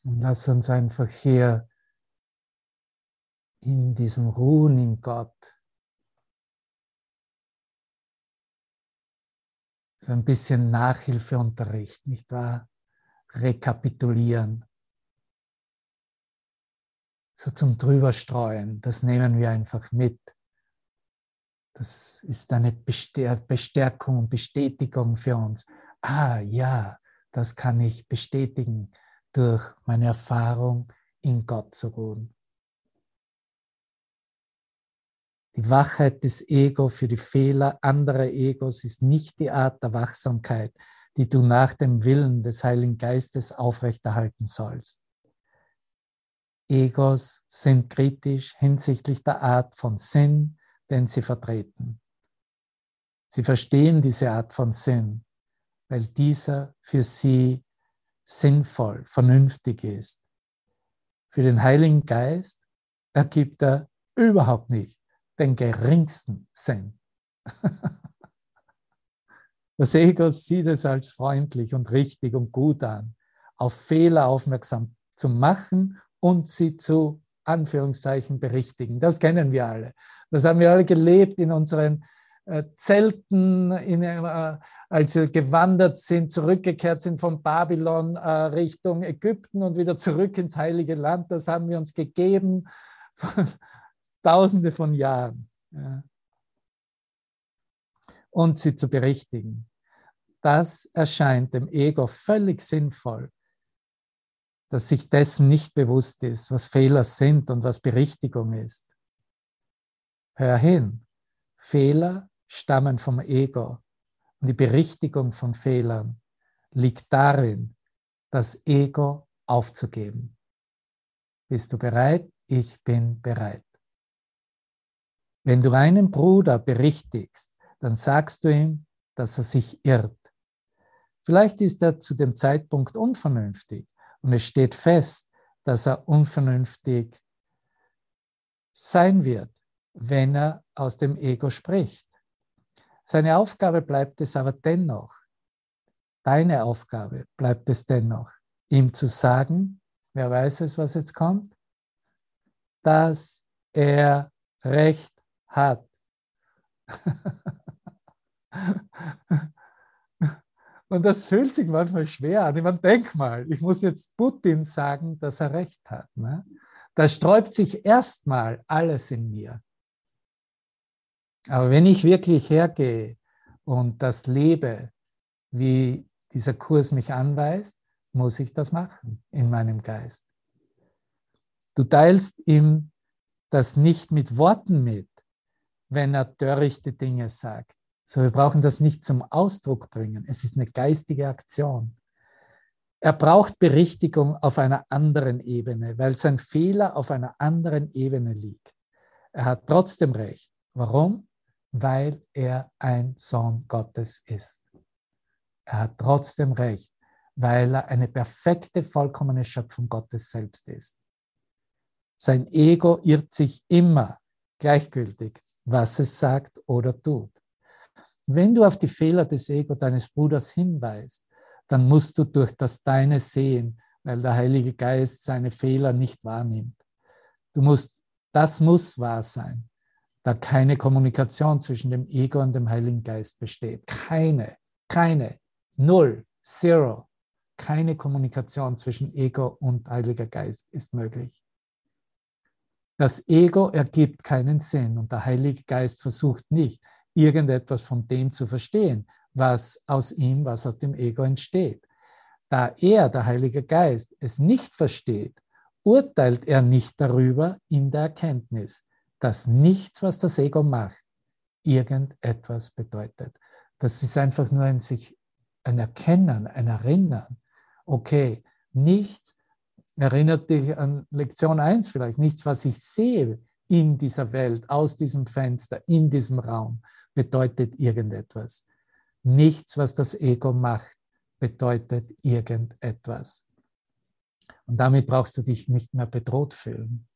Und lass uns einfach hier in diesem Ruhen in Gott so ein bisschen Nachhilfeunterricht, nicht wahr? Rekapitulieren. So zum Drüberstreuen, das nehmen wir einfach mit. Das ist eine Bestärkung und Bestätigung für uns. Ah ja, das kann ich bestätigen durch meine Erfahrung in Gott zu ruhen. Die Wachheit des Ego für die Fehler anderer Egos ist nicht die Art der Wachsamkeit, die du nach dem Willen des Heiligen Geistes aufrechterhalten sollst. Egos sind kritisch hinsichtlich der Art von Sinn, den sie vertreten. Sie verstehen diese Art von Sinn, weil dieser für sie sinnvoll, vernünftig ist. Für den Heiligen Geist ergibt er überhaupt nicht den geringsten Sinn. Das Ego sieht es als freundlich und richtig und gut an, auf Fehler aufmerksam zu machen und sie zu Anführungszeichen berichtigen. Das kennen wir alle. Das haben wir alle gelebt in unseren Zelten, in, äh, als sie gewandert sind, zurückgekehrt sind von Babylon äh, Richtung Ägypten und wieder zurück ins Heilige Land. Das haben wir uns gegeben, tausende von Jahren. Ja. Und sie zu berichtigen. Das erscheint dem Ego völlig sinnvoll, dass sich dessen nicht bewusst ist, was Fehler sind und was Berichtigung ist. Hör hin, Fehler stammen vom Ego. Und die Berichtigung von Fehlern liegt darin, das Ego aufzugeben. Bist du bereit? Ich bin bereit. Wenn du einen Bruder berichtigst, dann sagst du ihm, dass er sich irrt. Vielleicht ist er zu dem Zeitpunkt unvernünftig und es steht fest, dass er unvernünftig sein wird, wenn er aus dem Ego spricht. Seine Aufgabe bleibt es aber dennoch, deine Aufgabe bleibt es dennoch, ihm zu sagen, wer weiß es, was jetzt kommt, dass er Recht hat. Und das fühlt sich manchmal schwer an. Ich meine, denk mal, ich muss jetzt Putin sagen, dass er recht hat. Ne? da sträubt sich erstmal alles in mir. Aber wenn ich wirklich hergehe und das lebe, wie dieser Kurs mich anweist, muss ich das machen in meinem Geist. Du teilst ihm das nicht mit Worten mit, wenn er törichte Dinge sagt. So, wir brauchen das nicht zum Ausdruck bringen. Es ist eine geistige Aktion. Er braucht Berichtigung auf einer anderen Ebene, weil sein Fehler auf einer anderen Ebene liegt. Er hat trotzdem recht. Warum? Weil er ein Sohn Gottes ist. Er hat trotzdem recht, weil er eine perfekte, vollkommene Schöpfung Gottes selbst ist. Sein Ego irrt sich immer gleichgültig, was es sagt oder tut. Wenn du auf die Fehler des Ego deines Bruders hinweist, dann musst du durch das Deine sehen, weil der Heilige Geist seine Fehler nicht wahrnimmt. Du musst, das muss wahr sein, da keine Kommunikation zwischen dem Ego und dem Heiligen Geist besteht. Keine, keine, null, zero. Keine Kommunikation zwischen Ego und Heiliger Geist ist möglich. Das Ego ergibt keinen Sinn und der Heilige Geist versucht nicht, irgendetwas von dem zu verstehen, was aus ihm, was aus dem Ego entsteht. Da er, der Heilige Geist, es nicht versteht, urteilt er nicht darüber in der Erkenntnis, dass nichts, was das Ego macht, irgendetwas bedeutet. Das ist einfach nur ein sich ein Erkennen, ein Erinnern. Okay, nichts erinnert dich an Lektion 1 vielleicht, nichts, was ich sehe in dieser Welt, aus diesem Fenster, in diesem Raum, bedeutet irgendetwas. Nichts, was das Ego macht, bedeutet irgendetwas. Und damit brauchst du dich nicht mehr bedroht fühlen.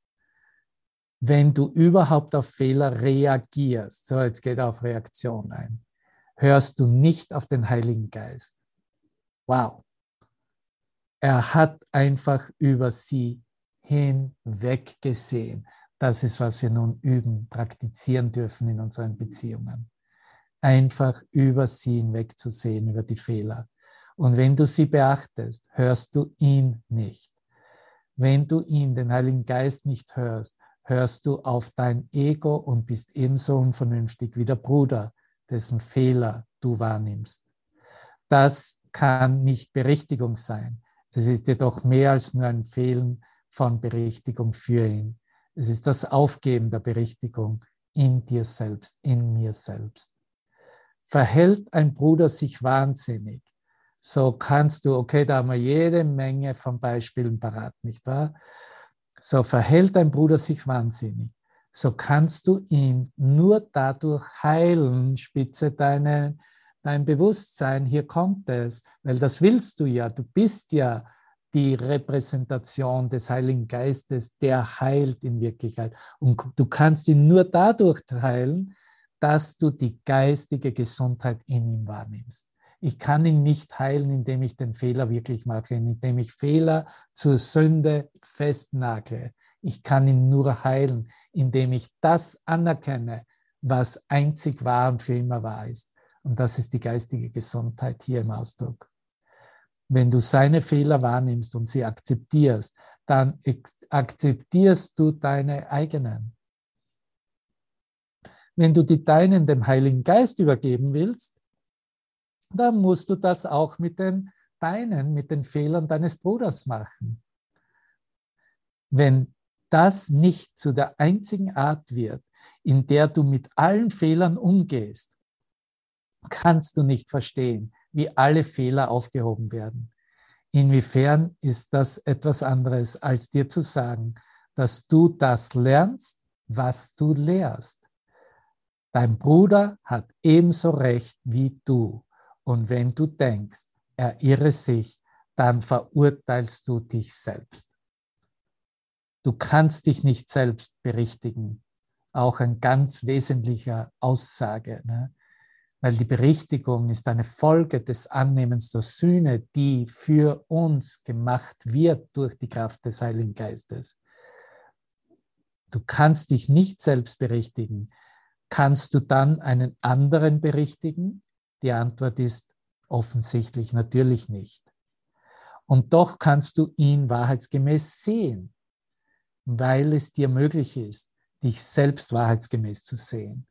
Wenn du überhaupt auf Fehler reagierst, so jetzt geht er auf Reaktion ein, hörst du nicht auf den Heiligen Geist. Wow. Er hat einfach über sie hinweg gesehen. Das ist, was wir nun üben, praktizieren dürfen in unseren Beziehungen. Einfach über sie hinwegzusehen, über die Fehler. Und wenn du sie beachtest, hörst du ihn nicht. Wenn du ihn, den Heiligen Geist, nicht hörst, hörst du auf dein Ego und bist ebenso unvernünftig wie der Bruder, dessen Fehler du wahrnimmst. Das kann nicht Berichtigung sein. Es ist jedoch mehr als nur ein Fehlen von Berichtigung für ihn. Es ist das Aufgeben der Berichtigung in dir selbst, in mir selbst. Verhält ein Bruder sich wahnsinnig, so kannst du, okay, da haben wir jede Menge von Beispielen parat, nicht wahr? So verhält ein Bruder sich wahnsinnig, so kannst du ihn nur dadurch heilen, spitze deine, dein Bewusstsein, hier kommt es, weil das willst du ja, du bist ja die Repräsentation des Heiligen Geistes, der heilt in Wirklichkeit. Und du kannst ihn nur dadurch heilen, dass du die geistige Gesundheit in ihm wahrnimmst. Ich kann ihn nicht heilen, indem ich den Fehler wirklich mache, indem ich Fehler zur Sünde festnagle. Ich kann ihn nur heilen, indem ich das anerkenne, was einzig wahr und für immer wahr ist. Und das ist die geistige Gesundheit hier im Ausdruck. Wenn du seine Fehler wahrnimmst und sie akzeptierst, dann akzeptierst du deine eigenen. Wenn du die deinen dem Heiligen Geist übergeben willst, dann musst du das auch mit den deinen, mit den Fehlern deines Bruders machen. Wenn das nicht zu der einzigen Art wird, in der du mit allen Fehlern umgehst, kannst du nicht verstehen, wie alle Fehler aufgehoben werden. Inwiefern ist das etwas anderes, als dir zu sagen, dass du das lernst, was du lehrst? Dein Bruder hat ebenso recht wie du. Und wenn du denkst, er irre sich, dann verurteilst du dich selbst. Du kannst dich nicht selbst berichtigen. Auch ein ganz wesentlicher Aussage. Ne? weil die Berichtigung ist eine Folge des Annehmens der Sühne, die für uns gemacht wird durch die Kraft des Heiligen Geistes. Du kannst dich nicht selbst berichtigen. Kannst du dann einen anderen berichtigen? Die Antwort ist offensichtlich natürlich nicht. Und doch kannst du ihn wahrheitsgemäß sehen. weil es dir möglich ist, dich selbst wahrheitsgemäß zu sehen.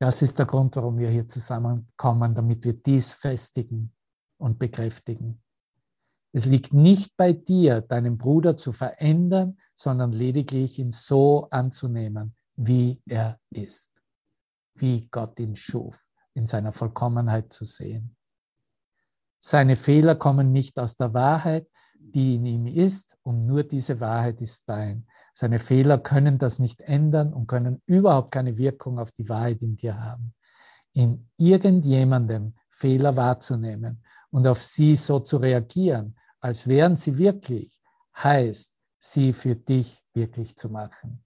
Das ist der Grund, warum wir hier zusammenkommen, damit wir dies festigen und bekräftigen. Es liegt nicht bei dir, deinen Bruder zu verändern, sondern lediglich ihn so anzunehmen, wie er ist, wie Gott ihn schuf, in seiner Vollkommenheit zu sehen. Seine Fehler kommen nicht aus der Wahrheit, die in ihm ist, und nur diese Wahrheit ist dein. Seine Fehler können das nicht ändern und können überhaupt keine Wirkung auf die Wahrheit in dir haben. In irgendjemandem Fehler wahrzunehmen und auf sie so zu reagieren, als wären sie wirklich, heißt, sie für dich wirklich zu machen.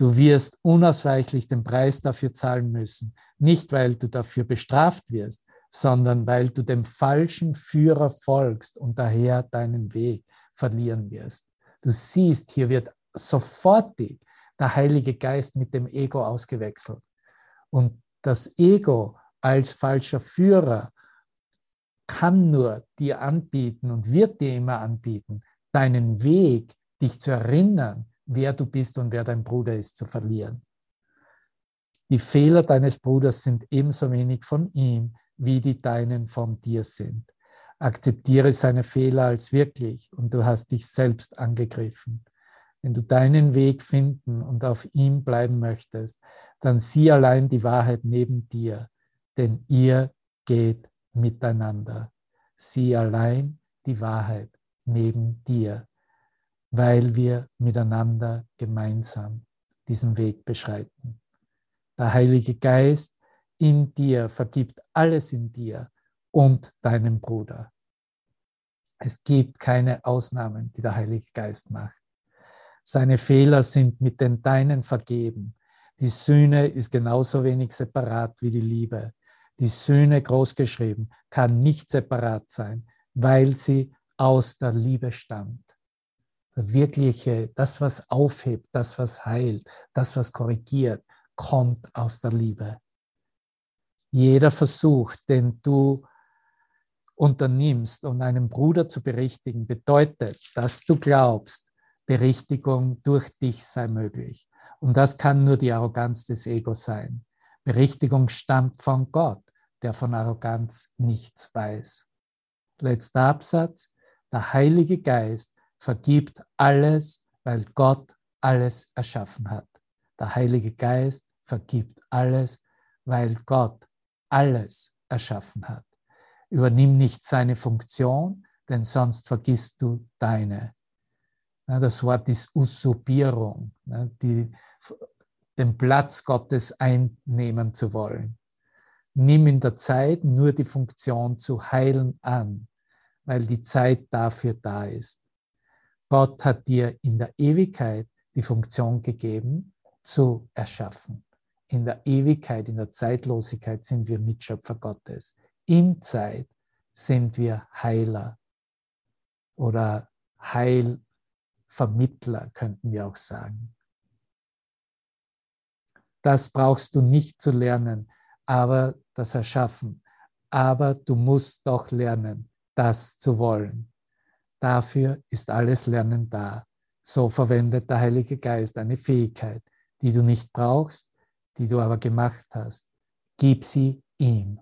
Du wirst unausweichlich den Preis dafür zahlen müssen, nicht weil du dafür bestraft wirst, sondern weil du dem falschen Führer folgst und daher deinen Weg verlieren wirst. Du siehst, hier wird sofortig der Heilige Geist mit dem Ego ausgewechselt. Und das Ego als falscher Führer kann nur dir anbieten und wird dir immer anbieten, deinen Weg, dich zu erinnern, wer du bist und wer dein Bruder ist, zu verlieren. Die Fehler deines Bruders sind ebenso wenig von ihm, wie die deinen von dir sind. Akzeptiere seine Fehler als wirklich und du hast dich selbst angegriffen. Wenn du deinen Weg finden und auf ihm bleiben möchtest, dann sieh allein die Wahrheit neben dir, denn ihr geht miteinander. Sieh allein die Wahrheit neben dir, weil wir miteinander gemeinsam diesen Weg beschreiten. Der Heilige Geist in dir vergibt alles in dir und deinem Bruder. Es gibt keine Ausnahmen, die der Heilige Geist macht. Seine Fehler sind mit den deinen vergeben. Die Sühne ist genauso wenig separat wie die Liebe. Die Sühne großgeschrieben kann nicht separat sein, weil sie aus der Liebe stammt. Wirkliche, das, was aufhebt, das, was heilt, das, was korrigiert, kommt aus der Liebe. Jeder Versuch, den du unternimmst, um einen Bruder zu berichtigen, bedeutet, dass du glaubst, Berichtigung durch dich sei möglich. Und das kann nur die Arroganz des Egos sein. Berichtigung stammt von Gott, der von Arroganz nichts weiß. Letzter Absatz. Der Heilige Geist vergibt alles, weil Gott alles erschaffen hat. Der Heilige Geist vergibt alles, weil Gott alles erschaffen hat. Übernimm nicht seine Funktion, denn sonst vergisst du deine. Das Wort ist Usurpierung, die, den Platz Gottes einnehmen zu wollen. Nimm in der Zeit nur die Funktion zu heilen an, weil die Zeit dafür da ist. Gott hat dir in der Ewigkeit die Funktion gegeben, zu erschaffen. In der Ewigkeit, in der Zeitlosigkeit sind wir Mitschöpfer Gottes. In Zeit sind wir Heiler oder Heilvermittler, könnten wir auch sagen. Das brauchst du nicht zu lernen, aber das Erschaffen. Aber du musst doch lernen, das zu wollen. Dafür ist alles Lernen da. So verwendet der Heilige Geist eine Fähigkeit, die du nicht brauchst, die du aber gemacht hast, gib sie ihm.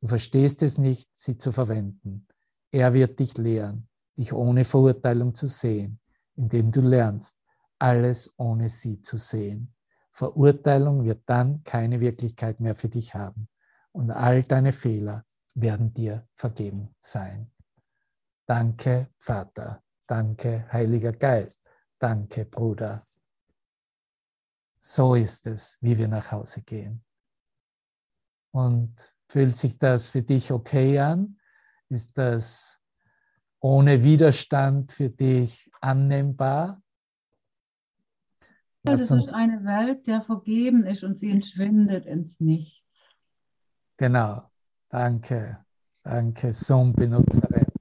Du verstehst es nicht, sie zu verwenden. Er wird dich lehren, dich ohne Verurteilung zu sehen, indem du lernst, alles ohne sie zu sehen. Verurteilung wird dann keine Wirklichkeit mehr für dich haben und all deine Fehler werden dir vergeben sein. Danke, Vater. Danke, Heiliger Geist. Danke, Bruder. So ist es, wie wir nach Hause gehen. Und fühlt sich das für dich okay an? Ist das ohne Widerstand für dich annehmbar? Ja, das ist eine Welt, der vergeben ist und sie entschwindet ins Nichts. Genau. Danke. Danke, Zoom-Benutzerin.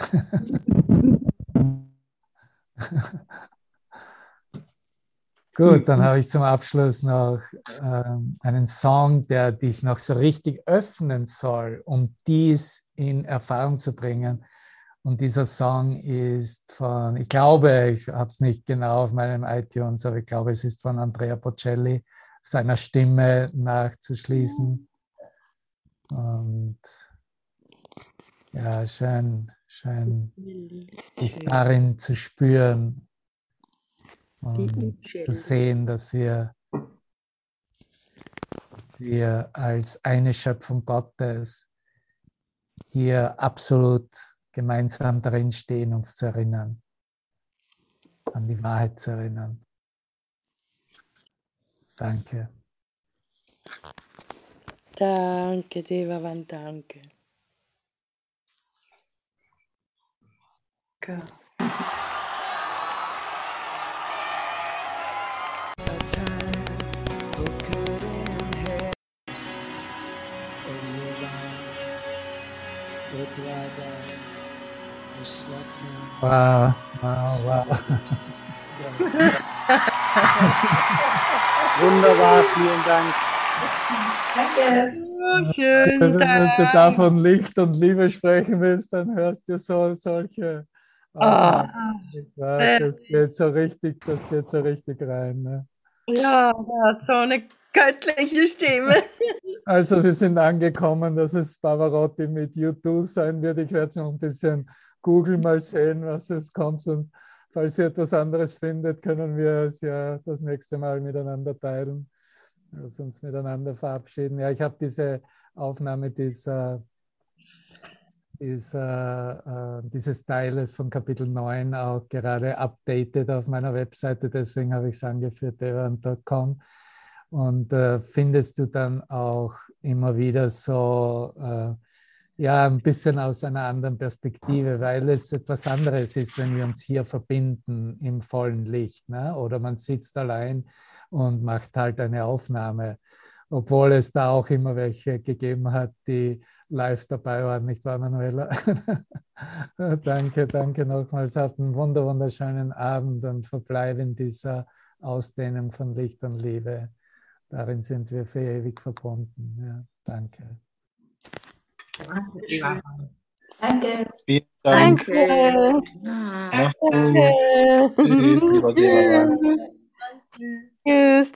Gut, dann habe ich zum Abschluss noch ähm, einen Song, der dich noch so richtig öffnen soll, um dies in Erfahrung zu bringen. Und dieser Song ist von, ich glaube, ich habe es nicht genau auf meinem iTunes, aber ich glaube, es ist von Andrea Bocelli, seiner Stimme nachzuschließen. Und ja, schön, schön, dich darin zu spüren und zu sehen, dass wir, dass wir als eine Schöpfung Gottes hier absolut gemeinsam darin stehen, uns zu erinnern, an die Wahrheit zu erinnern. Danke. Danke, Devavan, danke. Go. Wow, wow, wow. Wunderbar, vielen Dank. Danke. Schön, Wenn du danke. davon Licht und Liebe sprechen willst, dann hörst du so solche. Ah. Weiß, das geht so richtig, das geht so richtig rein. Ne? Ja, der hat so eine göttliche Stimme. Also wir sind angekommen, dass es Pavarotti mit YouTube sein wird. Ich werde es noch ein bisschen googeln, mal sehen, was es kommt. Und falls ihr etwas anderes findet, können wir es ja das nächste Mal miteinander teilen. Also uns miteinander verabschieden. Ja, ich habe diese Aufnahme dieser, dieser, äh, dieses Teiles von Kapitel 9 auch gerade updated auf meiner Webseite. Deswegen habe ich es angeführt, evan.com. Und äh, findest du dann auch immer wieder so, äh, ja, ein bisschen aus einer anderen Perspektive, weil es etwas anderes ist, wenn wir uns hier verbinden im vollen Licht. Ne? Oder man sitzt allein und macht halt eine Aufnahme, obwohl es da auch immer welche gegeben hat, die live dabei waren, nicht wahr, Manuela? danke, danke nochmals. Habt einen wunder, wunderschönen Abend und verbleib in dieser Ausdehnung von Licht und Liebe. Darin sind wir für ewig verbunden. Ja, danke. Danke. Vielen Dank. Danke. Mach's gut. Tschüss, lieber Devavan. Tschüss.